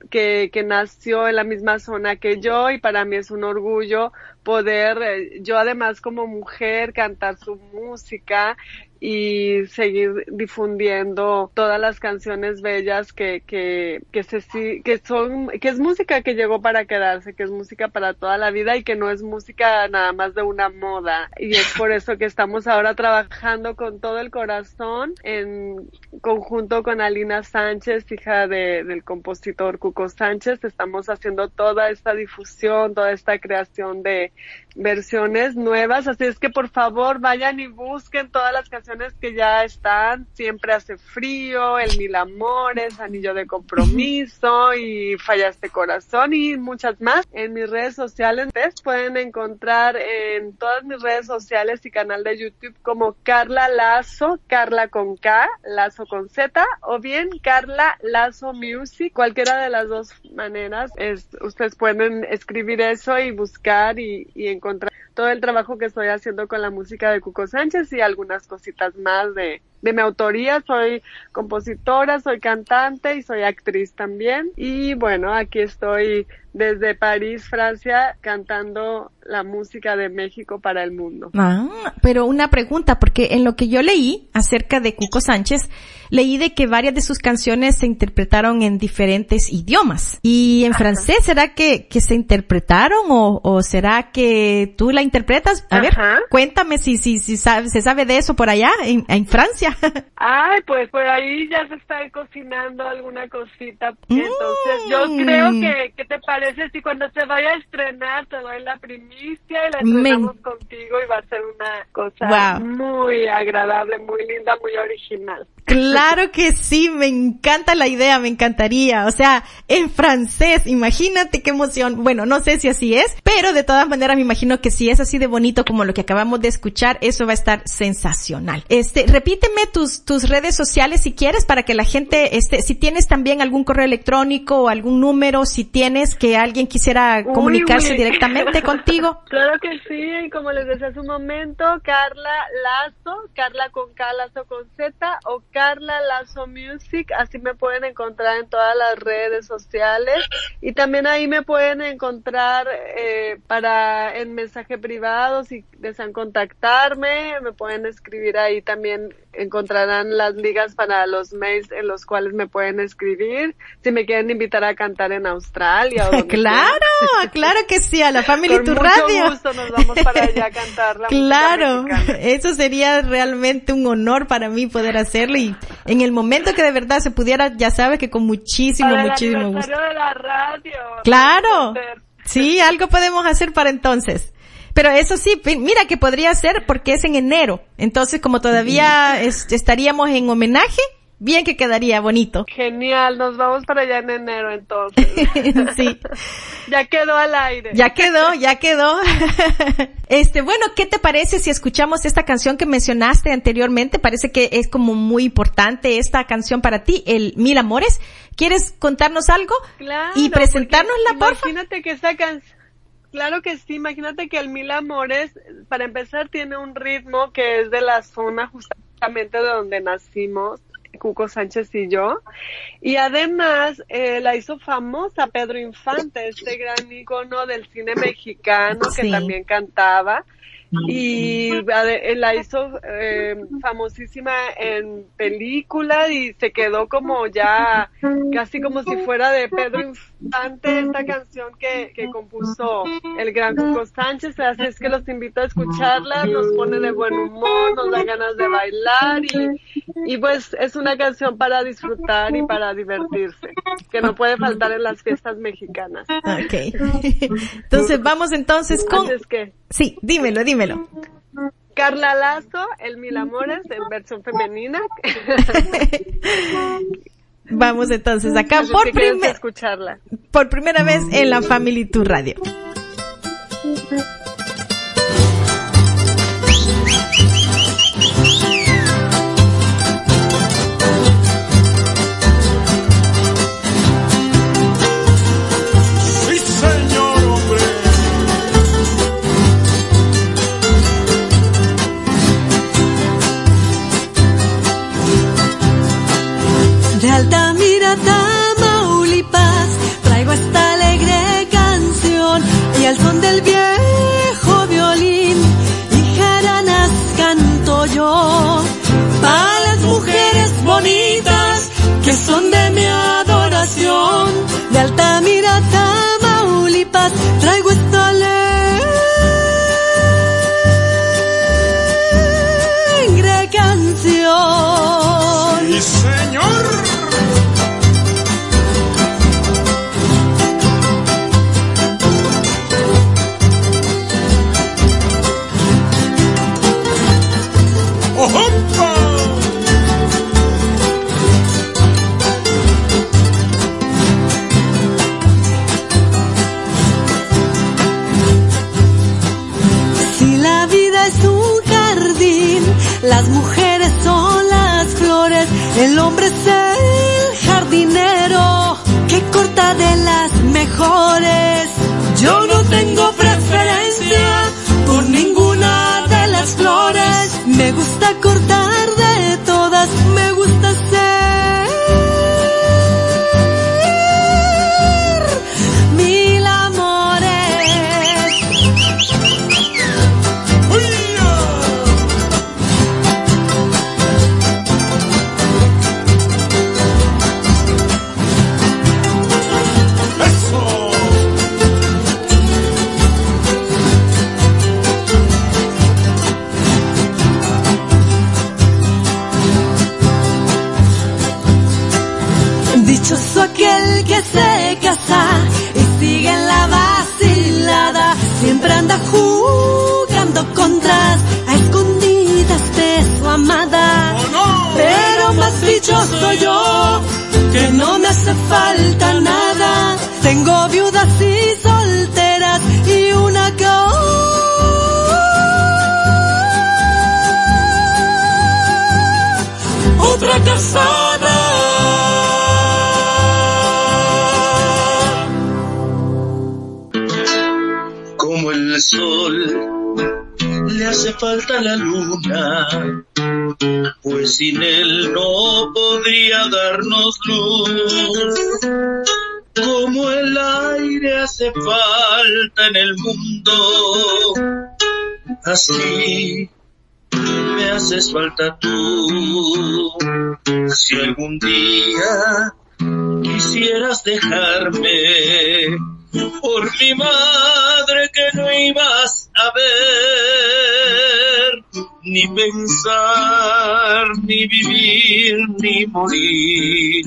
que, que nació en la misma zona que yo y para mí es un orgullo poder, eh, yo además como mujer, cantar su música y seguir difundiendo todas las canciones bellas que, que, que, se, que son, que es música que llegó para quedarse, que es música para toda la vida y que no es música nada más de una moda. Y es por eso que estamos ahora trabajando con todo el corazón en conjunto con Alina Sánchez, hija de, del compositor Cuco Sánchez. Estamos haciendo toda esta difusión, toda esta creación de versiones nuevas. Así es que por favor vayan y busquen todas las canciones que ya están, siempre hace frío, el mil amores, anillo de compromiso y fallaste corazón y muchas más. En mis redes sociales pueden encontrar en todas mis redes sociales y canal de YouTube como Carla Lazo, Carla con K, Lazo con Z o bien Carla Lazo Music, cualquiera de las dos maneras. Es, ustedes pueden escribir eso y buscar y, y encontrar todo el trabajo que estoy haciendo con la música de Cuco Sánchez y algunas cositas más de, de mi autoría. Soy compositora, soy cantante y soy actriz también. Y bueno, aquí estoy desde París, Francia, cantando la música de México para el mundo. Ah, pero una pregunta, porque en lo que yo leí acerca de Cuco Sánchez, leí de que varias de sus canciones se interpretaron en diferentes idiomas. ¿Y en francés será que, que se interpretaron o, o será que tú la interpretas? A ver, cuéntame si, si, si sabe, se sabe de eso por allá, en, en Francia. Ay, pues por ahí ya se está cocinando alguna cosita. Entonces yo mm. creo que, ¿qué te parece si cuando se vaya a estrenar te doy la primicia y la estrenamos contigo y va a ser una cosa muy agradable, muy linda, muy original. Claro que sí, me encanta la idea, me encantaría. O sea, en francés, imagínate qué emoción. Bueno, no sé si así es, pero de todas maneras me imagino que si es así de bonito como lo que acabamos de escuchar, eso va a estar sensacional. Este, repíteme tus, tus redes sociales si quieres para que la gente, este, si tienes también algún correo electrónico o algún número, si tienes que alguien quisiera comunicarse directamente contigo. Claro que sí, como les decía hace un momento, Carla Lazo, Carla con K, Lazo con Z o Carla Lazo Music, así me pueden encontrar en todas las redes sociales. Y también ahí me pueden encontrar eh, para en mensaje privado si desean contactarme, me pueden escribir ahí también encontrarán las ligas para los mails en los cuales me pueden escribir. Si me quieren invitar a cantar en Australia o claro claro que sí a la familia tu radio. gusto nos vamos para allá a cantar la claro eso sería realmente un honor para mí poder hacerlo y en el momento que de verdad se pudiera ya sabes que con muchísimo para muchísimo gusto. de la radio claro sí algo podemos hacer para entonces. Pero eso sí, mira que podría ser porque es en enero. Entonces, como todavía estaríamos en homenaje, bien que quedaría bonito. Genial, nos vamos para allá en enero entonces. sí. ya quedó al aire. Ya quedó, ya quedó. este, bueno, ¿qué te parece si escuchamos esta canción que mencionaste anteriormente? Parece que es como muy importante esta canción para ti, el Mil Amores. ¿Quieres contarnos algo? Claro. Y presentárnosla, por favor. Imagínate que esta canción Claro que sí, imagínate que el Mil Amores, para empezar, tiene un ritmo que es de la zona justamente de donde nacimos, Cuco Sánchez y yo. Y además eh, la hizo famosa Pedro Infante, este gran ícono del cine mexicano que también cantaba. Y la hizo eh, famosísima en película y se quedó como ya casi como si fuera de Pedro Infante esta canción que, que compuso el gran Cuco Sánchez así es que los invito a escucharla nos pone de buen humor nos da ganas de bailar y, y pues es una canción para disfrutar y para divertirse que no puede faltar en las fiestas mexicanas. Ok. Entonces vamos entonces con es que sí dímelo dímelo. Carla Lazo, El Mil Amores, en versión femenina. Vamos entonces acá por, escucharla. por primera vez en la Family Tour Radio. Hombre es el jardinero que corta de las mejores. Yo no tengo preferencia por ninguna de las flores. Me gusta cortar de todas, me gusta falta la luna, pues sin él no podría darnos luz. Como el aire hace falta en el mundo, así me haces falta tú. Si algún día quisieras dejarme, por mi madre que no ibas a ver, ni pensar, ni vivir, ni morir,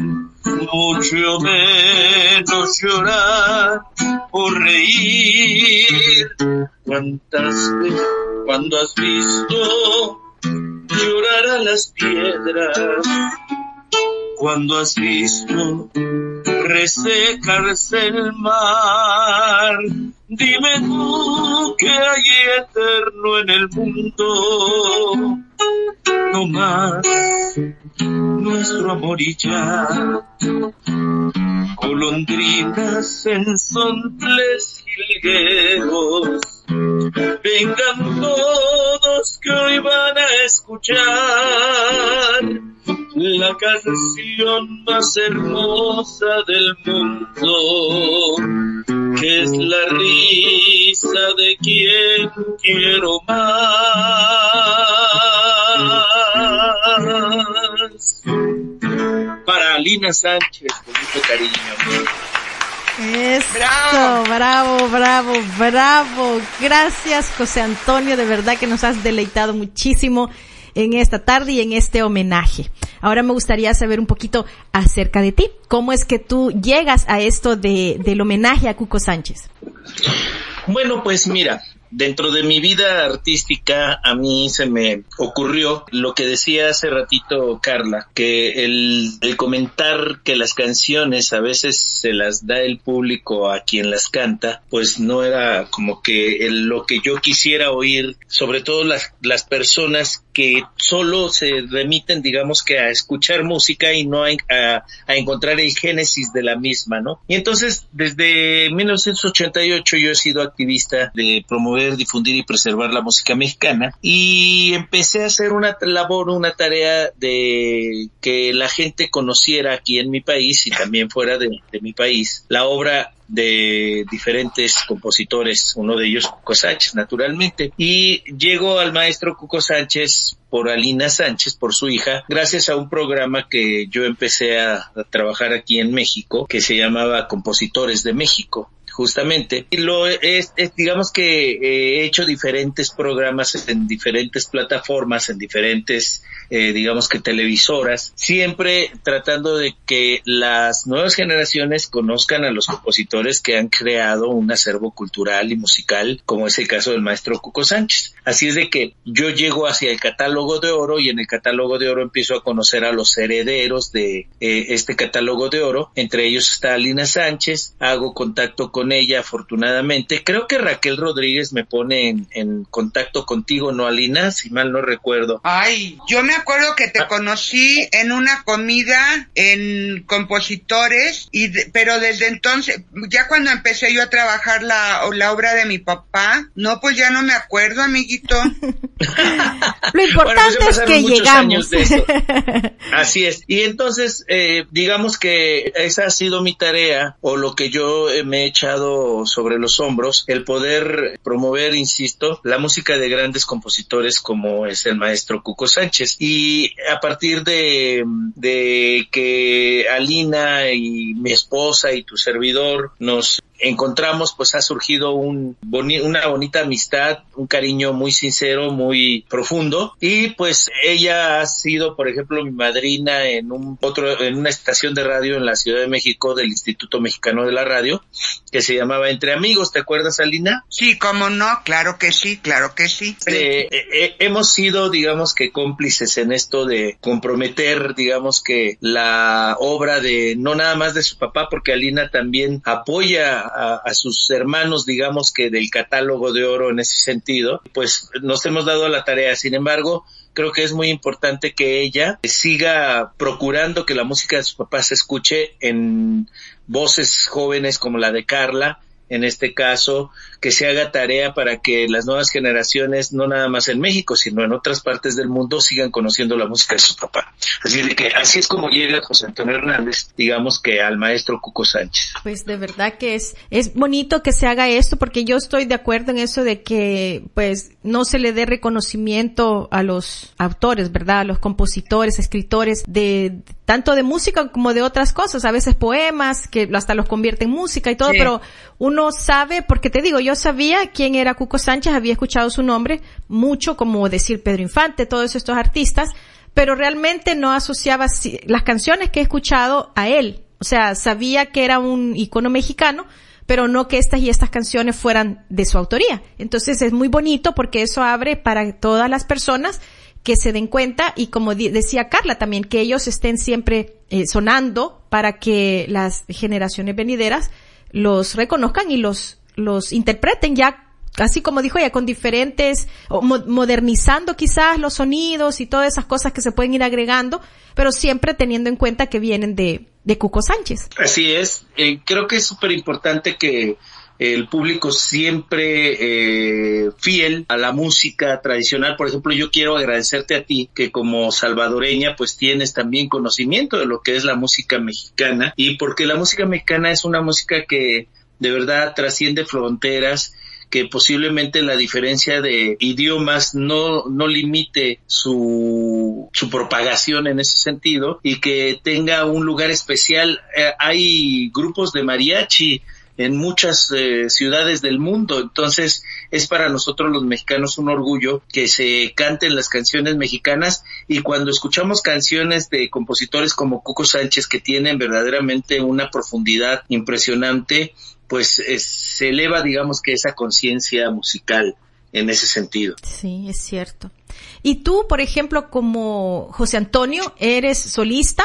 mucho menos llorar o reír. ¿Cuántas veces cuando has visto llorar a las piedras? Cuando has visto resecarse el mar. Dime tú que hay eterno en el mundo, no más nuestro amor y ya. Golondrinas en sontles jilgueros, vengan todos que hoy van a escuchar la canción más hermosa del mundo, que es la risa de quien quiero más. Para Alina Sánchez, con mucho cariño. Eso, bravo. bravo, bravo, bravo. Gracias, José Antonio, de verdad que nos has deleitado muchísimo en esta tarde y en este homenaje. Ahora me gustaría saber un poquito acerca de ti. ¿Cómo es que tú llegas a esto de, del homenaje a Cuco Sánchez? Bueno, pues mira, dentro de mi vida artística a mí se me ocurrió lo que decía hace ratito Carla, que el, el comentar que las canciones a veces se las da el público a quien las canta, pues no era como que el, lo que yo quisiera oír, sobre todo las, las personas que solo se remiten, digamos que a escuchar música y no a, a, a encontrar el génesis de la misma, ¿no? Y entonces, desde 1988 yo he sido activista de promover, difundir y preservar la música mexicana y empecé a hacer una labor, una tarea de que la gente conociera aquí en mi país y también fuera de, mi país la obra de diferentes compositores, uno de ellos Cuco Sánchez, naturalmente. Y llego al maestro Cuco Sánchez por Alina Sánchez, por su hija, gracias a un programa que yo empecé a trabajar aquí en México, que se llamaba Compositores de México justamente. Y lo es, digamos que eh, he hecho diferentes programas en diferentes plataformas, en diferentes, eh, digamos que televisoras, siempre tratando de que las nuevas generaciones conozcan a los compositores que han creado un acervo cultural y musical, como es el caso del maestro Cuco Sánchez. Así es de que yo llego hacia el catálogo de oro y en el catálogo de oro empiezo a conocer a los herederos de eh, este catálogo de oro. Entre ellos está Alina Sánchez, hago contacto con ella afortunadamente. Creo que Raquel Rodríguez me pone en, en, contacto contigo, ¿no, Alina? Si mal no recuerdo. Ay, yo me acuerdo que te ah. conocí en una comida en compositores, y de, pero desde entonces, ya cuando empecé yo a trabajar la, la obra de mi papá, no, pues ya no me acuerdo, Lo importante bueno, pues es que llegamos. Así es. Y entonces, eh, digamos que esa ha sido mi tarea, o lo que yo eh, me he echado sobre los hombros el poder promover, insisto, la música de grandes compositores como es el maestro Cuco Sánchez. Y a partir de, de que Alina y mi esposa y tu servidor nos encontramos, pues ha surgido un boni una bonita amistad, un cariño muy sincero, muy profundo. Y pues ella ha sido, por ejemplo, mi madrina en un otro, en una estación de radio en la Ciudad de México del Instituto Mexicano de la Radio, que se llamaba Entre Amigos, ¿te acuerdas, Alina? Sí, cómo no, claro que sí, claro que sí. Eh, eh, hemos sido, digamos que cómplices en esto de comprometer, digamos que la obra de, no nada más de su papá, porque Alina también apoya a, sus hermanos, digamos que del catálogo de oro en ese sentido, pues nos hemos dado la tarea. Sin embargo, creo que es muy importante que ella siga procurando que la música de su papá se escuche en voces jóvenes como la de Carla, en este caso, que se haga tarea para que las nuevas generaciones, no nada más en México, sino en otras partes del mundo, sigan conociendo la música de su papá. Así de que así es como llega José Antonio Hernández, digamos que al maestro Cuco Sánchez. Pues de verdad que es, es bonito que se haga esto, porque yo estoy de acuerdo en eso de que, pues, no se le dé reconocimiento a los autores, ¿verdad? A los compositores, escritores de, tanto de música como de otras cosas, a veces poemas, que hasta los convierte en música y todo, sí. pero uno sabe, porque te digo, yo sabía quién era Cuco Sánchez, había escuchado su nombre mucho, como decir Pedro Infante, todos estos artistas, pero realmente no asociaba las canciones que he escuchado a él. O sea, sabía que era un icono mexicano, pero no que estas y estas canciones fueran de su autoría. Entonces es muy bonito porque eso abre para todas las personas que se den cuenta y como decía Carla también, que ellos estén siempre eh, sonando para que las generaciones venideras los reconozcan y los los interpreten ya así como dijo ella, con diferentes, modernizando quizás los sonidos y todas esas cosas que se pueden ir agregando, pero siempre teniendo en cuenta que vienen de, de Cuco Sánchez. Así es, eh, creo que es súper importante que el público siempre eh, fiel a la música tradicional. Por ejemplo, yo quiero agradecerte a ti que como salvadoreña pues tienes también conocimiento de lo que es la música mexicana y porque la música mexicana es una música que de verdad trasciende fronteras que posiblemente la diferencia de idiomas no, no limite su, su propagación en ese sentido y que tenga un lugar especial. Eh, hay grupos de mariachi en muchas eh, ciudades del mundo. Entonces es para nosotros los mexicanos un orgullo que se canten las canciones mexicanas y cuando escuchamos canciones de compositores como Cuco Sánchez que tienen verdaderamente una profundidad impresionante, pues se eleva digamos que esa conciencia musical en ese sentido. Sí, es cierto. Y tú, por ejemplo, como José Antonio, eres solista,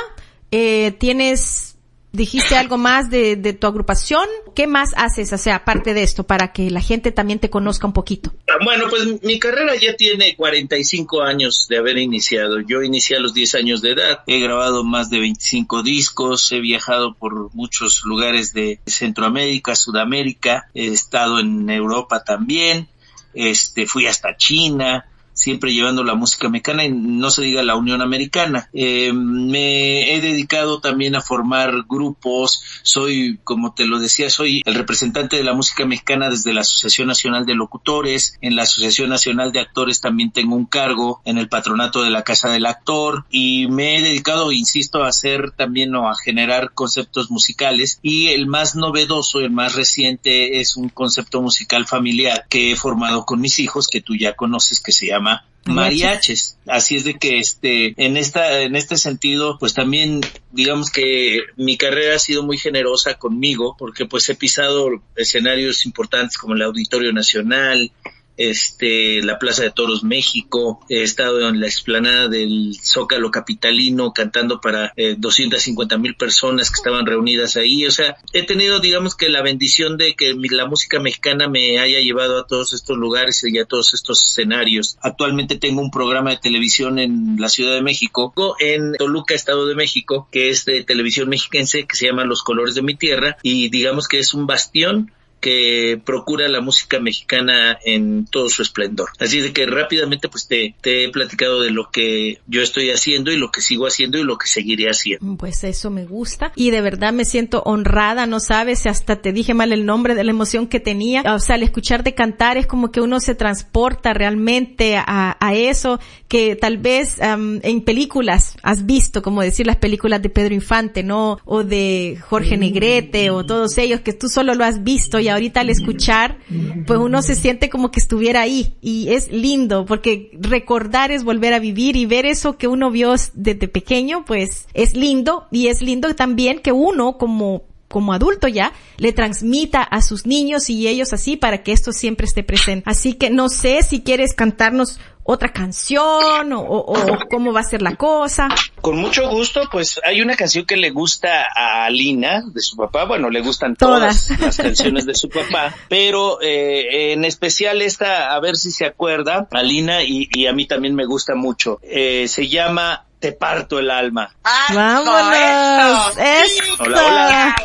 eh, tienes dijiste algo más de, de, tu agrupación. ¿Qué más haces, o sea, aparte de esto, para que la gente también te conozca un poquito? Bueno, pues mi carrera ya tiene 45 años de haber iniciado. Yo inicié a los 10 años de edad. He grabado más de 25 discos. He viajado por muchos lugares de Centroamérica, Sudamérica. He estado en Europa también. Este, fui hasta China siempre llevando la música mexicana y no se diga la Unión Americana. Eh, me he dedicado también a formar grupos, soy, como te lo decía, soy el representante de la música mexicana desde la Asociación Nacional de Locutores, en la Asociación Nacional de Actores también tengo un cargo, en el patronato de la Casa del Actor y me he dedicado, insisto, a hacer también o a generar conceptos musicales. Y el más novedoso, el más reciente es un concepto musical familiar que he formado con mis hijos que tú ya conoces que se llama mariaches. Así es de que este, en esta, en este sentido, pues también digamos que mi carrera ha sido muy generosa conmigo porque pues he pisado escenarios importantes como el Auditorio Nacional, este, la Plaza de Toros México, he estado en la explanada del Zócalo Capitalino cantando para eh, 250 mil personas que estaban reunidas ahí, o sea, he tenido digamos que la bendición de que la música mexicana me haya llevado a todos estos lugares y a todos estos escenarios. Actualmente tengo un programa de televisión en la Ciudad de México, en Toluca, Estado de México, que es de televisión mexiquense, que se llama Los Colores de mi Tierra, y digamos que es un bastión que procura la música mexicana en todo su esplendor. Así de que rápidamente pues te, te, he platicado de lo que yo estoy haciendo y lo que sigo haciendo y lo que seguiré haciendo. Pues eso me gusta y de verdad me siento honrada, no sabes, hasta te dije mal el nombre de la emoción que tenía. O sea, al escucharte cantar es como que uno se transporta realmente a, a eso que tal vez um, en películas has visto, como decir las películas de Pedro Infante, ¿no? O de Jorge Negrete o todos ellos que tú solo lo has visto y ahorita al escuchar, pues uno se siente como que estuviera ahí y es lindo porque recordar es volver a vivir y ver eso que uno vio desde pequeño, pues es lindo y es lindo también que uno como como adulto ya, le transmita a sus niños y ellos así para que esto siempre esté presente. Así que no sé si quieres cantarnos otra canción o, o, cómo va a ser la cosa. Con mucho gusto, pues hay una canción que le gusta a Alina de su papá, bueno, le gustan todas, todas. las canciones de su papá, pero eh, en especial esta, a ver si se acuerda, Alina y, y a mí también me gusta mucho, eh, se llama te parto el alma. Vámonos. Esto. Hola, hola.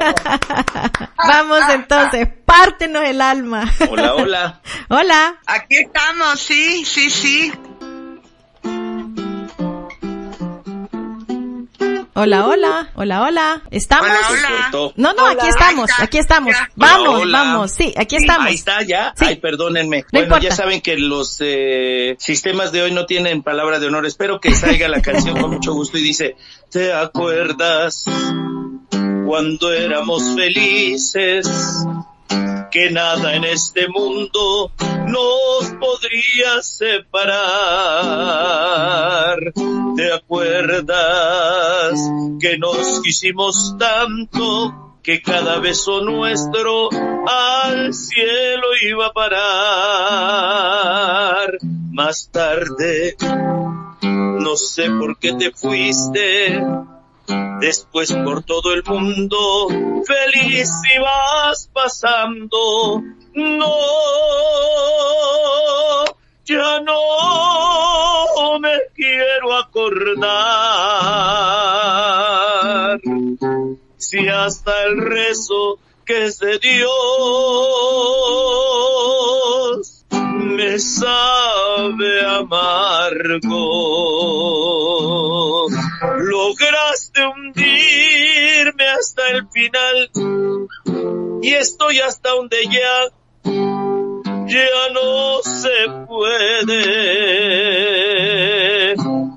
Vamos entonces, pártenos el alma. Hola, hola. hola. Aquí estamos, sí, sí, sí. Hola, hola, hola, hola. ¿Estamos? Hola, hola. No, no, hola, aquí estamos, aquí estamos. Vamos, hola. vamos, sí, aquí estamos. Ahí está, ya. Sí. Ay, perdónenme. No bueno, importa. ya saben que los eh, sistemas de hoy no tienen palabra de honor. Espero que salga la canción con mucho gusto y dice, ¿te acuerdas cuando éramos felices? Que nada en este mundo nos podría separar. ¿Te acuerdas que nos quisimos tanto que cada beso nuestro al cielo iba a parar? Más tarde, no sé por qué te fuiste, después por todo el mundo, feliz y vas pasando. No, ya no me quiero acordar. Si hasta el rezo que es de Dios me sabe amargo. Lograste hundirme hasta el final y estoy hasta donde ya ya no se puede.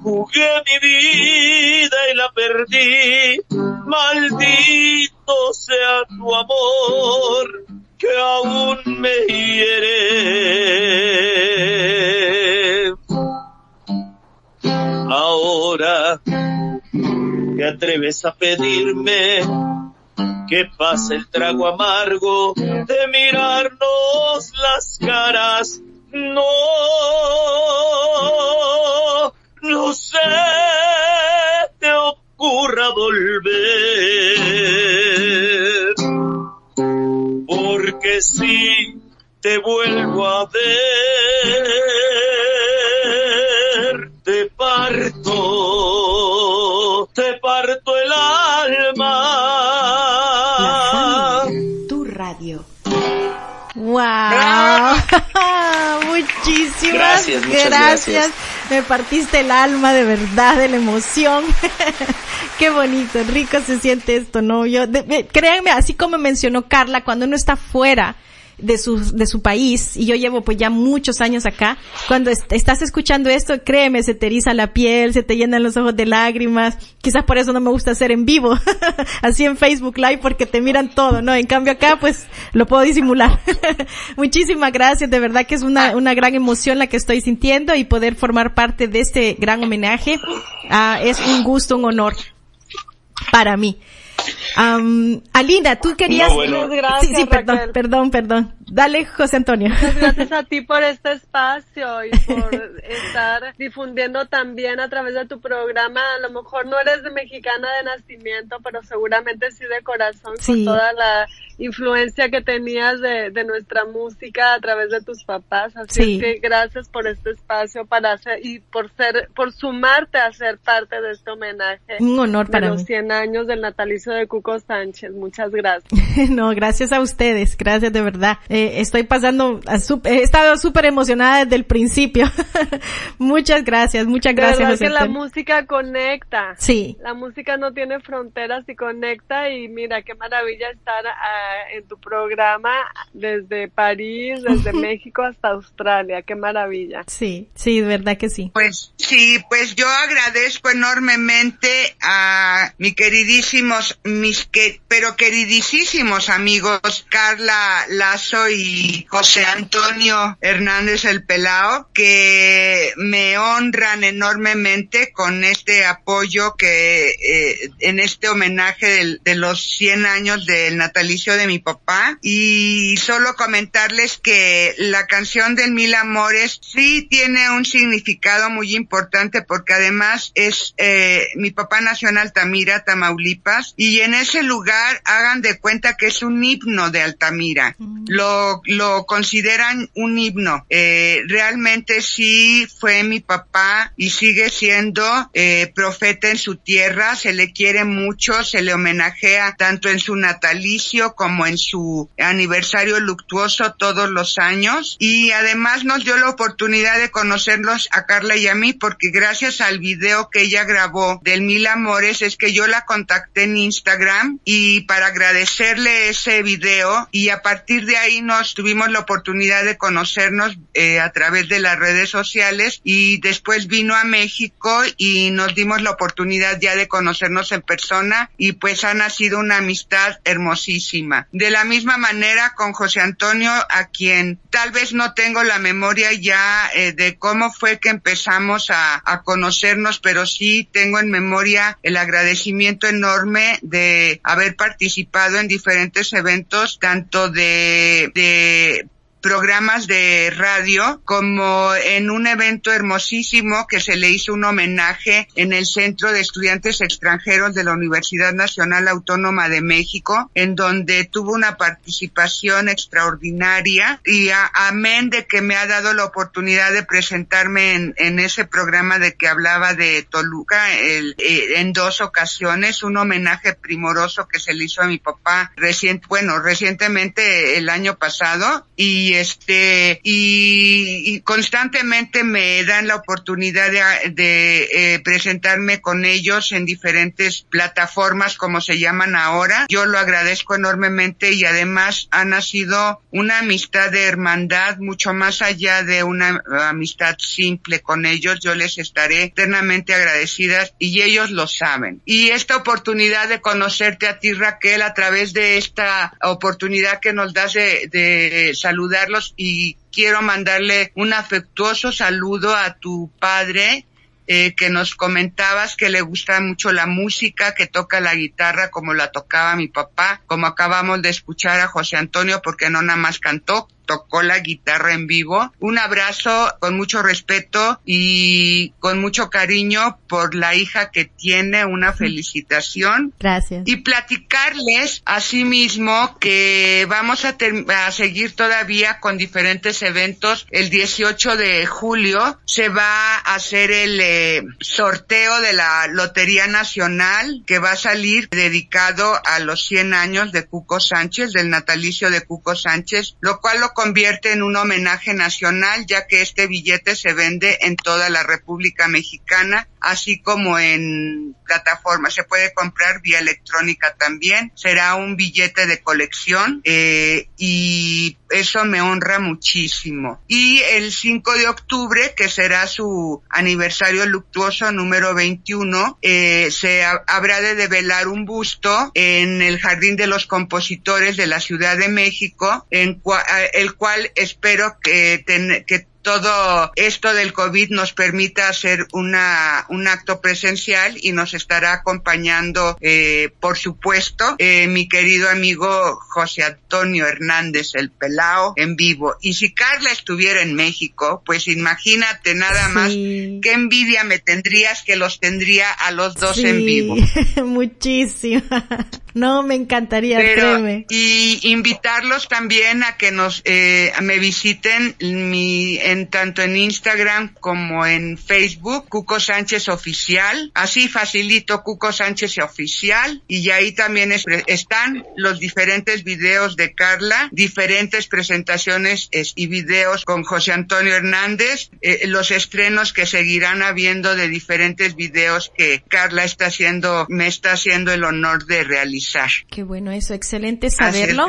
Jugué mi vida y la perdí. Maldito sea tu amor que aún me hiere. Ahora te atreves a pedirme que pase el trago amargo de mirarnos las caras. No, no sé. Gracias, muchas gracias. Me partiste el alma de verdad, de la emoción. Qué bonito, rico se siente esto, ¿no? Yo, de- créanme, así como mencionó Carla, cuando uno está fuera de su, de su país, y yo llevo pues ya muchos años acá, cuando est- estás escuchando esto, créeme, se te eriza la piel, se te llenan los ojos de lágrimas, quizás por eso no me gusta hacer en vivo, así en Facebook Live, porque te miran todo, ¿no? En cambio acá, pues, lo puedo disimular. Muchísimas gracias, de verdad que es una, una gran emoción la que estoy sintiendo y poder formar parte de este gran homenaje, ah, es un gusto, un honor para mí. Am, Alina, tú querías... No, bueno. Muchas gracias, sí, sí, perdón, Raquel. perdón, perdón. Dale, José Antonio. Muchas gracias a ti por este espacio y por estar difundiendo también a través de tu programa. A lo mejor no eres de mexicana de nacimiento, pero seguramente sí de corazón Sí. con toda la influencia que tenías de, de nuestra música a través de tus papás. Así Sí. que gracias por este espacio para hacer y por ser, por sumarte a ser parte de este homenaje. Un honor de para los mí. 100 años del natalicio de Cuco Sánchez. Muchas gracias. No, gracias a ustedes, gracias de verdad. Eh, estoy pasando, a he estado súper emocionada desde el principio. muchas gracias, muchas De gracias. verdad que la música conecta. Sí, La música no tiene fronteras y conecta y mira qué maravilla estar ah, en tu programa desde París, desde México hasta Australia, qué maravilla. sí, sí, de verdad que sí. Pues sí, pues yo agradezco enormemente a mi queridísimos, mis que, pero queridísimos amigos Carla Lazo y José Antonio Hernández el Pelao que me honran enormemente con este apoyo que eh, en este homenaje del- de los 100 años del natalicio de mi papá y solo comentarles que la canción del Mil Amores sí tiene un significado muy importante porque además es eh, mi papá nació en Altamira, Tamaulipas y en ese lugar hagan de cuenta que es un himno de Altamira. Lo, lo consideran un himno. Eh, realmente sí fue mi papá y sigue siendo eh, profeta en su tierra, se le quiere mucho, se le homenajea tanto en su natalicio como en su aniversario luctuoso todos los años. Y además nos dio la oportunidad de conocerlos a Carla y a mí porque gracias al video que ella grabó del Mil Amores es que yo la contacté en Instagram y para agradecerle ese video. Y a partir de ahí nos tuvimos la oportunidad de conocernos eh, a través de las redes sociales y después vino a México y nos dimos la oportunidad ya de conocernos en persona y pues ha nacido una amistad hermosísima. De la misma manera con José Antonio, a quien tal vez no tengo la memoria ya eh, de cómo fue que empezamos a, a conocernos, pero sí tengo en memoria el agradecimiento enorme de haber participado en diferentes eventos, tanto de, de programas de radio como en un evento hermosísimo que se le hizo un homenaje en el Centro de Estudiantes Extranjeros de la Universidad Nacional Autónoma de México, en donde tuvo una participación extraordinaria. Y amén de que me ha dado la oportunidad de presentarme en, ese programa de que hablaba de Toluca eh, en dos ocasiones, un homenaje primoroso que se le hizo a mi papá recién, bueno, recientemente el año pasado y este y, y constantemente me dan la oportunidad de, de, eh, presentarme con ellos en diferentes plataformas como se llaman ahora. Yo lo agradezco enormemente y además ha nacido una amistad de hermandad mucho más allá de una amistad simple con ellos. Yo les estaré eternamente agradecidas y ellos lo saben. Y esta oportunidad de conocerte a ti Raquel a través de esta oportunidad que nos das de, de saludarlos y quiero mandarle un afectuoso saludo a tu padre eh, que nos comentabas que le gusta mucho la música, que toca la guitarra como la tocaba mi papá, como acabamos de escuchar a José Antonio, porque no nada más cantó, tocó la guitarra en vivo. Un abrazo con mucho respeto y con mucho cariño por la hija que tiene, una felicitación. Gracias. Y platicarles asimismo que vamos a, a seguir todavía con diferentes eventos. El 18 de julio se va a hacer el eh, sorteo de la Lotería Nacional que va a salir dedicado a los 100 años de Cuco Sánchez, del natalicio de Cuco Sánchez, lo cual lo convierte en un homenaje nacional ya que este billete se vende en toda la República Mexicana, así como en plataformas. Se puede comprar vía electrónica también. Será un billete de colección eh, y eso me honra muchísimo. Y el 5 de octubre, que será su aniversario luctuoso número 21, eh, se habrá de develar un busto en el Jardín de los Compositores de la Ciudad de México, en el cual espero que, que todo esto del COVID nos permita hacer una, un acto presencial y nos estará acompañando, eh, por supuesto, eh, mi querido amigo José Antonio Hernández, el Pelao, en vivo. Y si Carla estuviera en México, pues imagínate nada más qué envidia me tendrías que los tendría a los dos en vivo. Muchísimo. No, me encantaría, créeme. Y invitarlos también a que nos, eh, me visiten mi, en tanto en Instagram como en Facebook, Cuco Sánchez Oficial. Así facilito Cuco Sánchez Oficial y ahí también están los diferentes videos de Carla, diferentes presentaciones y videos con José Antonio Hernández, eh, los estrenos que seguirán habiendo de diferentes videos que Carla está haciendo, me está haciendo el honor de realizar. Qué bueno eso, excelente saberlo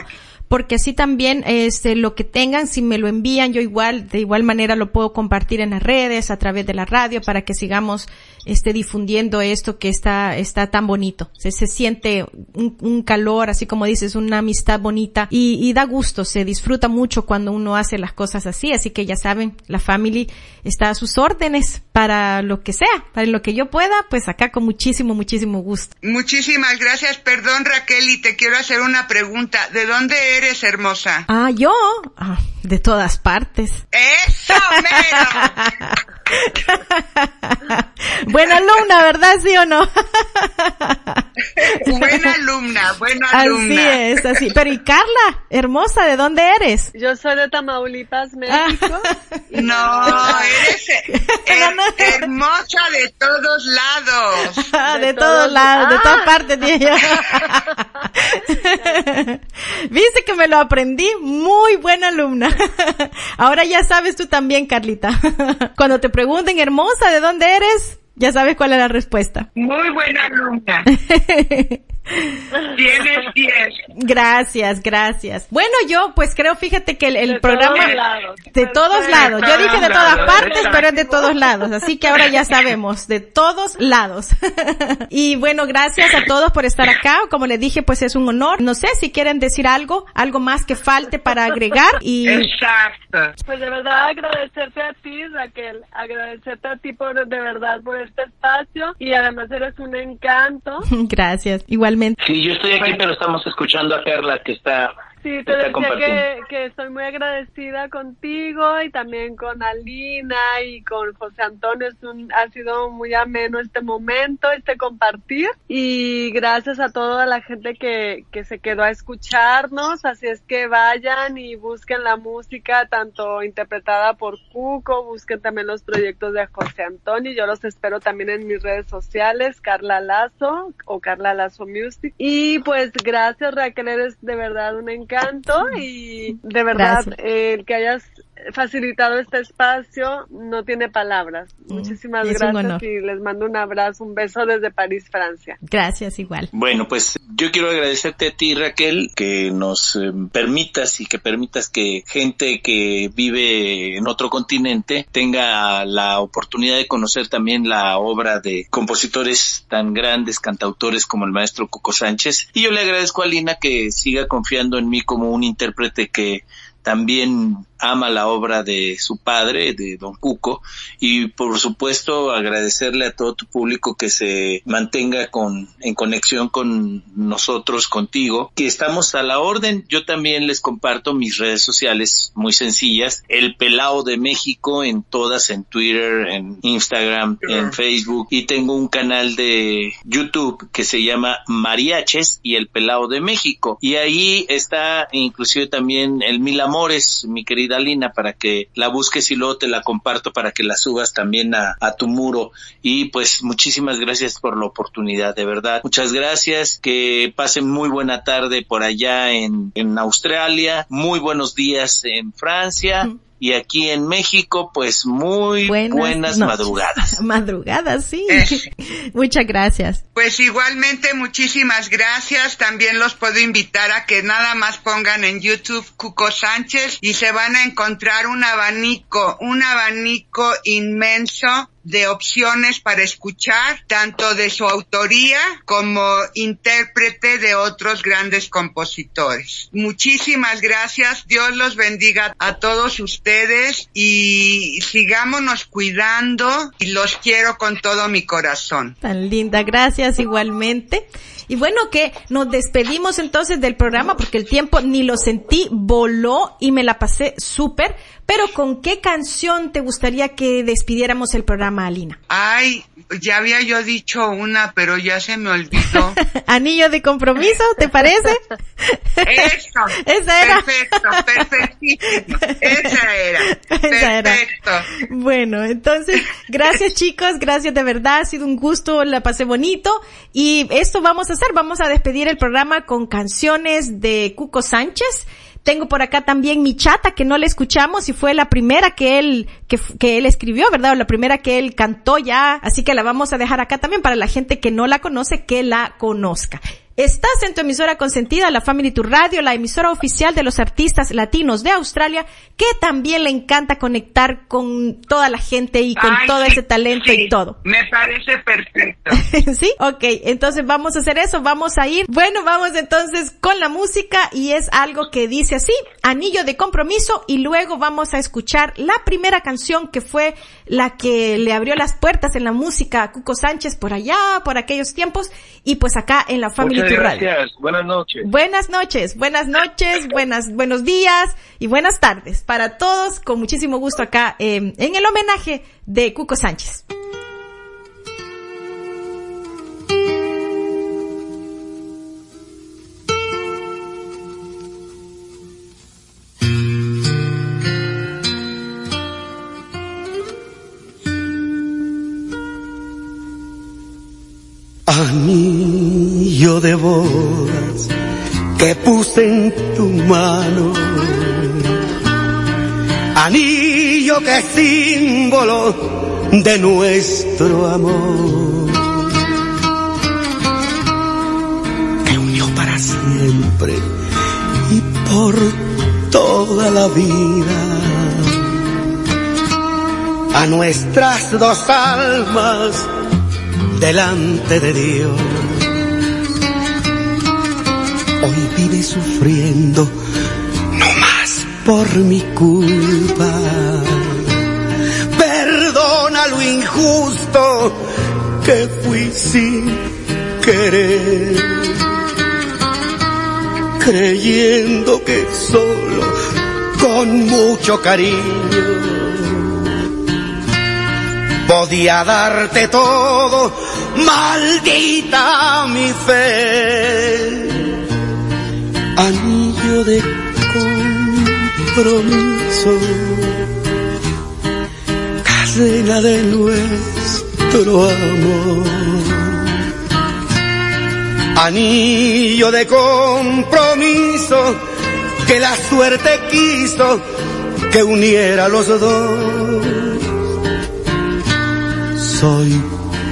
porque así también este lo que tengan si me lo envían yo igual de igual manera lo puedo compartir en las redes a través de la radio para que sigamos este difundiendo esto que está está tan bonito. Se, siente un, calor así como dices una amistad bonita y, y, da gusto se disfruta mucho cuando uno hace las cosas así así que ya saben la family está a sus órdenes para lo que sea para lo que yo pueda pues acá con muchísimo muchísimo gusto. Muchísimas gracias. Perdón Raquel y te quiero hacer una pregunta. De dónde hermosa? Ah, yo. Ah, de todas partes. ¡Eso, mero! buena alumna, ¿verdad? ¿Sí o no? buena alumna, buena alumna. Así es, así. Pero y Carla, hermosa, ¿de dónde eres? Yo soy de Tamaulipas, México. no, eres, hermosa de todos lados. de, todos, lados, de todas ah. partes, Viste que me lo aprendí, muy buena alumna. Ahora ya sabes tú también, Carlita. Cuando te pregunten, hermosa, ¿de dónde eres? Ya sabes cuál es la respuesta. Muy buena alumna. Tienes 10. Gracias, gracias. Bueno, yo pues creo, fíjate que el, programa de todos lados. Yo dije de todas partes, pero es de todos lados. Así que ahora ya sabemos, de todos lados. y bueno, gracias a todos por estar acá. Como les dije, pues es un honor. No sé si quieren decir algo, algo más que falte para agregar y... Exacto. Pues de verdad agradecerte a ti, Raquel. Agradecerte a ti por, de verdad, por este espacio. Y además eres un encanto. gracias. Igualmente Sí, yo estoy aquí, pero estamos escuchando a Perla que está Sí, te decía que, que, estoy muy agradecida contigo y también con Alina y con José Antonio. Es un, ha sido muy ameno este momento, este compartir. Y gracias a toda la gente que, que se quedó a escucharnos. Así es que vayan y busquen la música, tanto interpretada por Cuco, busquen también los proyectos de José Antonio. Yo los espero también en mis redes sociales, Carla Lazo o Carla Lazo Music. Y pues gracias Raquel, eres de verdad una encanto y de verdad el que hayas facilitado este espacio no tiene palabras. Mm, Muchísimas gracias y les mando un abrazo, un beso desde París, Francia. Gracias igual. Bueno, pues yo quiero agradecerte a ti, Raquel, que nos eh, permitas y que permitas que gente que vive en otro continente tenga la oportunidad de conocer también la obra de compositores tan grandes, cantautores como el maestro Coco Sánchez. Y yo le agradezco a Lina que siga confiando en mí como un intérprete que también ama la obra de su padre, de Don Cuco, y por supuesto agradecerle a todo tu público que se mantenga con, en conexión con nosotros, contigo, que estamos a la orden. Yo también les comparto mis redes sociales muy sencillas, El Pelao de México en todas, en Twitter, en Instagram, en Facebook, y tengo un canal de YouTube que se llama Mariaches y El Pelao de México. Y ahí está inclusive también el Mil Amores, mi querida Para que la busques y luego te la comparto para que la subas también a, a tu muro. Y pues muchísimas gracias por la oportunidad, de verdad. Muchas gracias, que pasen muy buena tarde por allá en, en Australia, muy buenos días en Francia y aquí en México, pues muy buenas, madrugadas. madrugadas, sí. Muchas gracias. Pues igualmente muchísimas gracias. También los puedo invitar a que nada más pongan en YouTube Cuco Sánchez y se van a encontrar un abanico, un abanico inmenso de opciones para escuchar, tanto de su autoría como intérprete de otros grandes compositores. Muchísimas gracias, Dios los bendiga a todos ustedes y sigámonos cuidando y los quiero con todo mi corazón. Tan linda, gracias igualmente. Y bueno que nos despedimos entonces del programa porque el tiempo ni lo sentí, voló y me la pasé súper. Pero ¿con qué canción te gustaría que despidiéramos el programa, Alina? Ay, ya había yo dicho una, pero ya se me olvidó. Anillo de compromiso, ¿te parece? Eso. Esa era. Perfecto, perfectísimo. Esa era. Esa Perfecto. era. Bueno, entonces, gracias chicos, gracias de verdad, ha sido un gusto, la pasé bonito. Y esto vamos a hacer, vamos a despedir el programa con canciones de Cuco Sánchez. Tengo por acá también mi chata que no le escuchamos y fue la primera que él, que, que él escribió, ¿verdad? O la primera que él cantó ya. Así que la vamos a dejar acá también para la gente que no la conoce, que la conozca. Estás en tu emisora consentida, la Family Tour Radio, la emisora oficial de los artistas latinos de Australia, que también le encanta conectar con toda la gente y con Ay, todo sí, ese talento sí, y todo. Me parece perfecto. ¿Sí? Ok, entonces vamos a hacer eso, vamos a ir. Bueno, vamos entonces con la música y es algo que dice así, Anillo de Compromiso y luego vamos a escuchar la primera canción que fue la que le abrió las puertas en la música a Cuco Sánchez por allá, por aquellos tiempos y pues acá en la Family Gracias. Buenas noches. Buenas noches, buenas noches, buenas, buenos días y buenas tardes para todos. Con muchísimo gusto acá eh, en el homenaje de Cuco Sánchez. Anillo de bodas que puse en tu mano. Anillo que es símbolo de nuestro amor. Que unió para siempre y por toda la vida a nuestras dos almas delante de Dios. Hoy vive sufriendo, no más por mi culpa. Perdona lo injusto que fui sin querer, creyendo que solo con mucho cariño podía darte todo, maldita mi fe. Anillo de compromiso, cadena de nuestro amor. Anillo de compromiso que la suerte quiso que uniera a los dos soy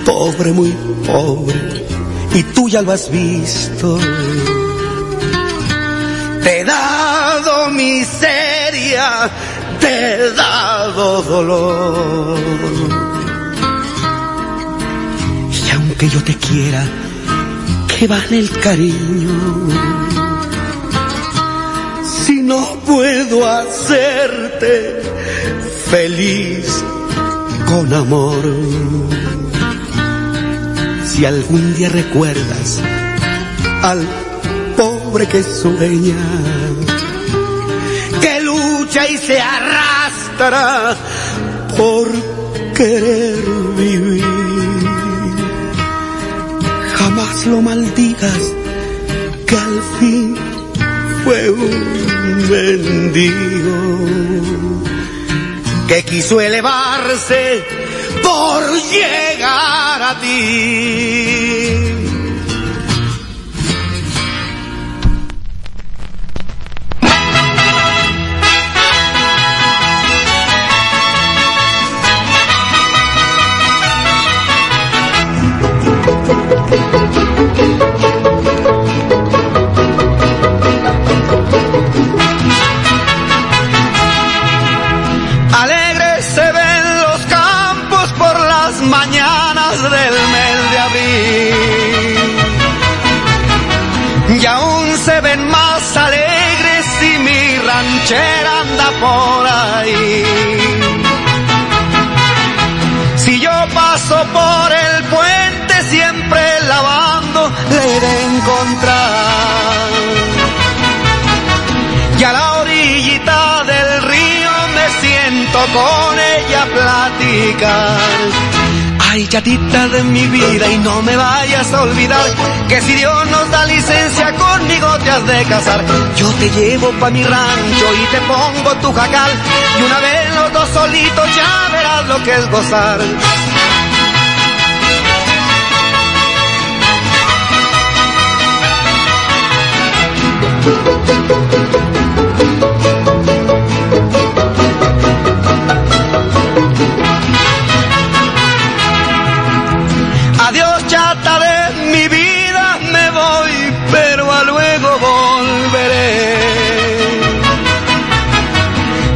pobre, muy pobre, y tú ya lo has visto. Te he dado dolor. Y aunque yo te quiera, ¿qué vale el cariño? Si no puedo hacerte feliz con amor. Si algún día recuerdas al pobre que sueña, y se arrastra por querer vivir, jamás lo maldigas que al fin fue un mendigo que quiso elevarse por llegar a ti. Por el puente siempre lavando, le he de encontrar. Y a la orillita del río me siento con ella a platicar. Ay, chatita de mi vida y no me vayas a olvidar que si Dios nos da licencia conmigo te has de casar. Yo te llevo pa' mi rancho y te pongo tu jacal y una vez los dos solitos ya verás lo que es gozar. Adiós chata de mi vida, me voy, pero a luego volveré.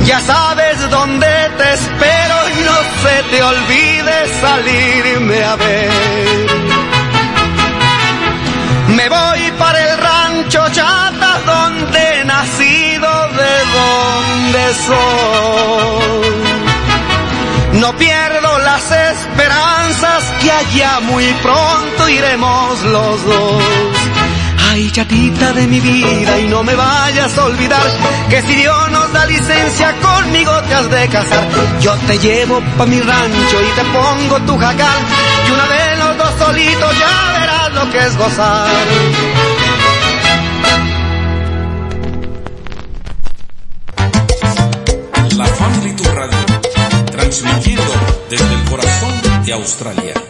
Ya sabes dónde te espero y no se te olvide salirme a ver. El rancho chata donde he nacido, de donde soy. No pierdo las esperanzas que allá muy pronto iremos los dos. Ay, chatita de mi vida, y no me vayas a olvidar que si Dios nos da licencia conmigo te has de casar. Yo te llevo pa' mi rancho y te pongo tu jacal. Y una vez los dos solitos ya verás lo que es gozar. Transmitiendo desde el corazón de Australia.